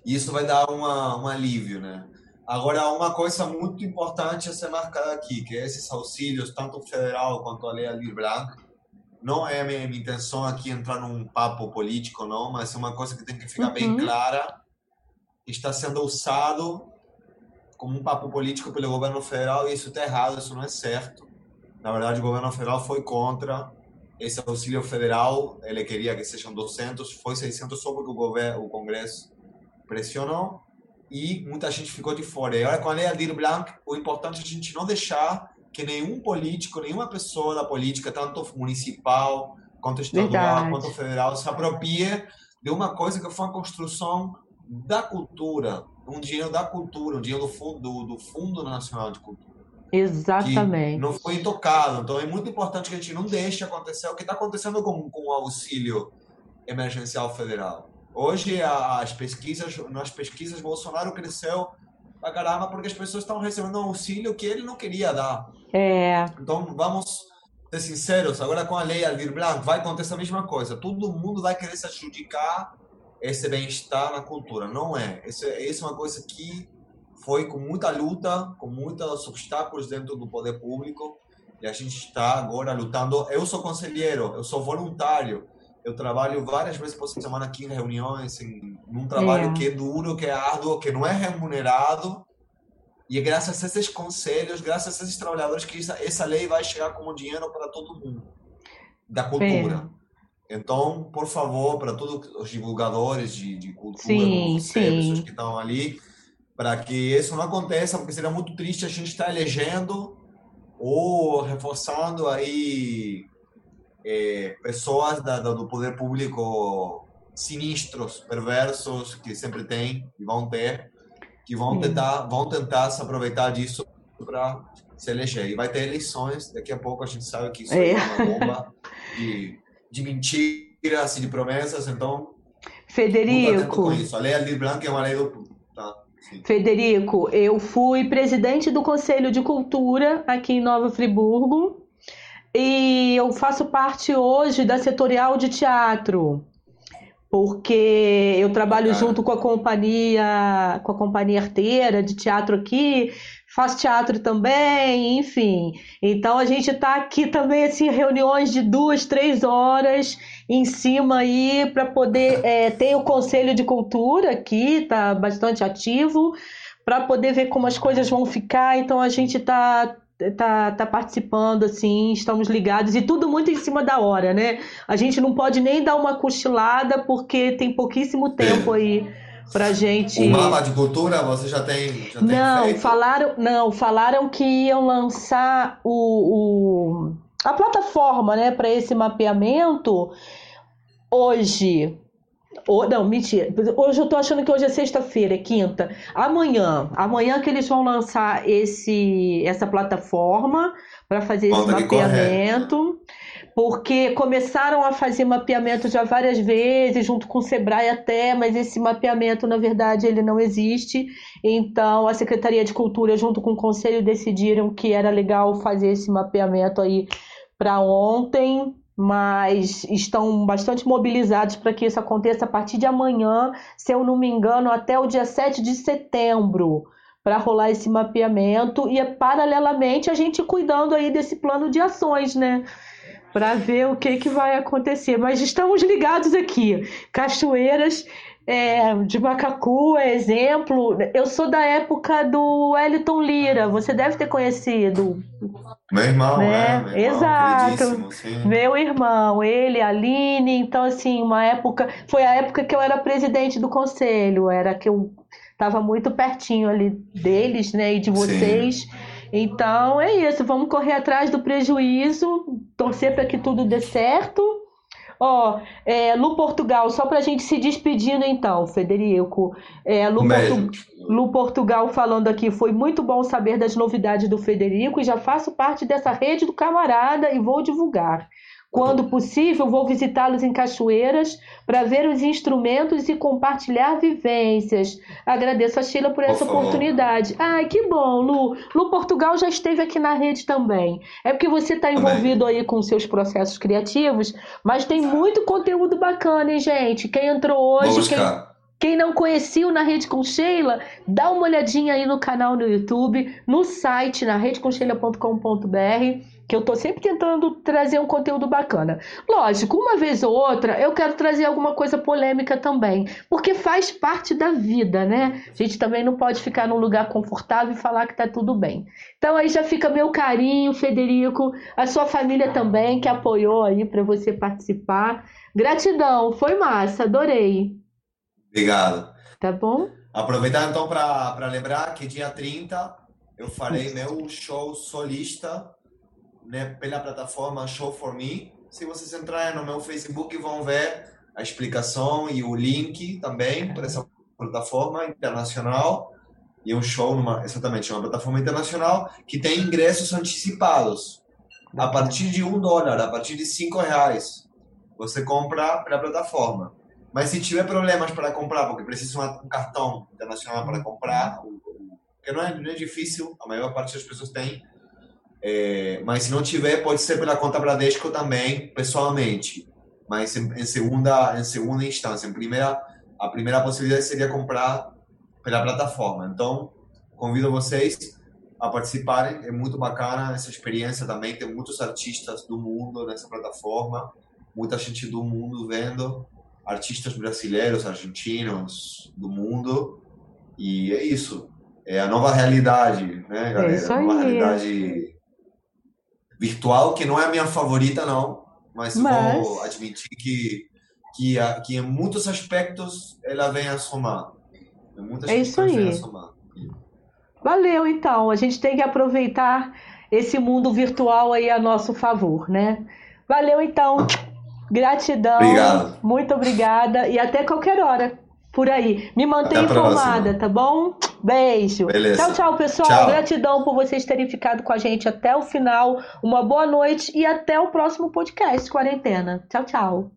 E isso vai dar uma, um alívio, né? Agora, uma coisa muito importante a ser marcada aqui, que esses auxílios, tanto federal quanto a lei Aldir Blanc, não é a minha, minha, intenção aqui entrar num papo político, não, mas é uma coisa que tem que ficar uhum. bem clara. Está sendo usado como um papo político pelo governo federal e isso está errado, isso não é certo. Na verdade, o governo federal foi contra esse auxílio federal, ele queria que sejam 200, foi 600 só porque o governo, o Congresso pressionou e muita gente ficou de fora. E agora com a lei Aldir Blanc, o importante é a gente não deixar que nenhum político, nenhuma pessoa da política, tanto municipal, quanto estadual, Verdade. quanto federal, se aproprie de uma coisa que foi uma construção da cultura, um dinheiro da cultura, um dinheiro do Fundo, do, do fundo Nacional de Cultura. Exatamente. não foi tocado. Então é muito importante que a gente não deixe acontecer o que está acontecendo com, com o auxílio emergencial federal. Hoje as pesquisas, nas pesquisas Bolsonaro cresceu pra caramba porque as pessoas estão recebendo um auxílio que ele não queria dar. É. Então vamos ser sinceros, agora com a lei Aldir Blanc vai acontecer a mesma coisa. Todo mundo vai querer se adjudicar esse bem-estar na cultura. Não é. Isso, isso é uma coisa que foi com muita luta, com muitos obstáculos dentro do poder público, e a gente está agora lutando. Eu sou conselheiro, eu sou voluntário, eu trabalho várias vezes por semana aqui em reuniões, em um trabalho é. que é duro, que é árduo, que não é remunerado. E é graças a esses conselhos, graças a esses trabalhadores, que essa, essa lei vai chegar como dinheiro para todo mundo da cultura. É. Então, por favor, para todos os divulgadores de, de cultura, sim, sim. pessoas que estão ali, para que isso não aconteça, porque seria muito triste a gente estar elegendo ou reforçando aí é, pessoas da, do poder público sinistros, perversos, que sempre tem e vão ter, que vão tentar, vão tentar se aproveitar disso para se eleger. E vai ter eleições, daqui a pouco a gente sabe que isso é, é uma bomba de, de mentiras e de promessas, então... Federico... Com isso. A lei Aldir Blanc é uma lei do Federico, eu fui presidente do Conselho de Cultura aqui em Nova Friburgo e eu faço parte hoje da setorial de teatro, porque eu trabalho junto com a companhia, com a companhia arteira de teatro aqui, faço teatro também, enfim. Então a gente está aqui também assim reuniões de duas, três horas em cima aí para poder é, ter o conselho de cultura aqui, tá bastante ativo para poder ver como as coisas vão ficar. Então a gente está tá, tá participando, assim, estamos ligados e tudo muito em cima da hora, né? A gente não pode nem dar uma cochilada porque tem pouquíssimo tempo aí pra gente. O mapa de cultura você já tem? Já não, tem falaram, não, falaram que iam lançar o, o a plataforma, né, para esse mapeamento hoje. Oh, não, mentira. Hoje eu tô achando que hoje é sexta-feira, é quinta. Amanhã, amanhã que eles vão lançar esse essa plataforma para fazer esse mapeamento. Porque começaram a fazer mapeamento já várias vezes, junto com o Sebrae até, mas esse mapeamento, na verdade, ele não existe. Então, a Secretaria de Cultura, junto com o Conselho, decidiram que era legal fazer esse mapeamento aí para ontem mas estão bastante mobilizados para que isso aconteça a partir de amanhã, se eu não me engano, até o dia 7 de setembro, para rolar esse mapeamento e paralelamente a gente cuidando aí desse plano de ações, né? Para ver o que, que vai acontecer. Mas estamos ligados aqui. Cachoeiras é, de Macacu é exemplo. Eu sou da época do Wellington Lira, você deve ter conhecido. Meu irmão, né? Meu irmão, Exato. Meu irmão, ele, a Aline. Então, assim, uma época. Foi a época que eu era presidente do conselho, era que eu estava muito pertinho ali deles, né, e de vocês. Sim. Então é isso, vamos correr atrás do prejuízo, torcer para que tudo dê certo Ó, é, Lu Portugal, só pra gente se despedindo então, Federico. É, Lu, Portu... Lu Portugal falando aqui, foi muito bom saber das novidades do Federico e já faço parte dessa rede do camarada e vou divulgar. Quando possível, vou visitá-los em Cachoeiras para ver os instrumentos e compartilhar vivências. Agradeço a Sheila por essa por oportunidade. Ai, que bom, Lu. Lu Portugal já esteve aqui na rede também. É porque você está envolvido aí com seus processos criativos, mas tem muito conteúdo bacana, hein, gente? Quem entrou hoje, quem, quem não conhecia o Na Rede com Sheila, dá uma olhadinha aí no canal no YouTube, no site, na redecomsheila.com.br que eu tô sempre tentando trazer um conteúdo bacana. Lógico, uma vez ou outra eu quero trazer alguma coisa polêmica também, porque faz parte da vida, né? A gente também não pode ficar num lugar confortável e falar que tá tudo bem. Então aí já fica meu carinho, Federico, a sua família também que apoiou aí para você participar. Gratidão, foi massa, adorei. Obrigado. Tá bom? Aproveitar então para lembrar que dia 30 eu farei meu show solista né, pela plataforma Show for Me. Se vocês entrarem no meu Facebook, vão ver a explicação e o link também para essa plataforma internacional. E um show, numa, exatamente, uma plataforma internacional que tem ingressos antecipados. A partir de um dólar, a partir de cinco reais, você compra pela plataforma. Mas se tiver problemas para comprar, porque precisa um cartão internacional para comprar, que não é, não é difícil, a maior parte das pessoas tem, é, mas se não tiver, pode ser pela conta Bradesco também, pessoalmente. Mas em, em, segunda, em segunda instância, em primeira, a primeira possibilidade seria comprar pela plataforma. Então, convido vocês a participarem. É muito bacana essa experiência também. Tem muitos artistas do mundo nessa plataforma, muita gente do mundo vendo, artistas brasileiros, argentinos do mundo. E é isso. É a nova realidade, né, galera? É isso aí. A nova realidade virtual, que não é a minha favorita, não, mas, mas... vou admitir que, que, que em muitos aspectos ela vem a somar. É isso aí. Valeu, então. A gente tem que aproveitar esse mundo virtual aí a nosso favor, né? Valeu, então. Gratidão. Obrigado. Muito obrigada. E até qualquer hora por aí. Me mantenha informada, tá bom? Beijo. Beleza. Tchau, tchau, pessoal. Tchau. Gratidão por vocês terem ficado com a gente até o final. Uma boa noite e até o próximo podcast Quarentena. Tchau, tchau.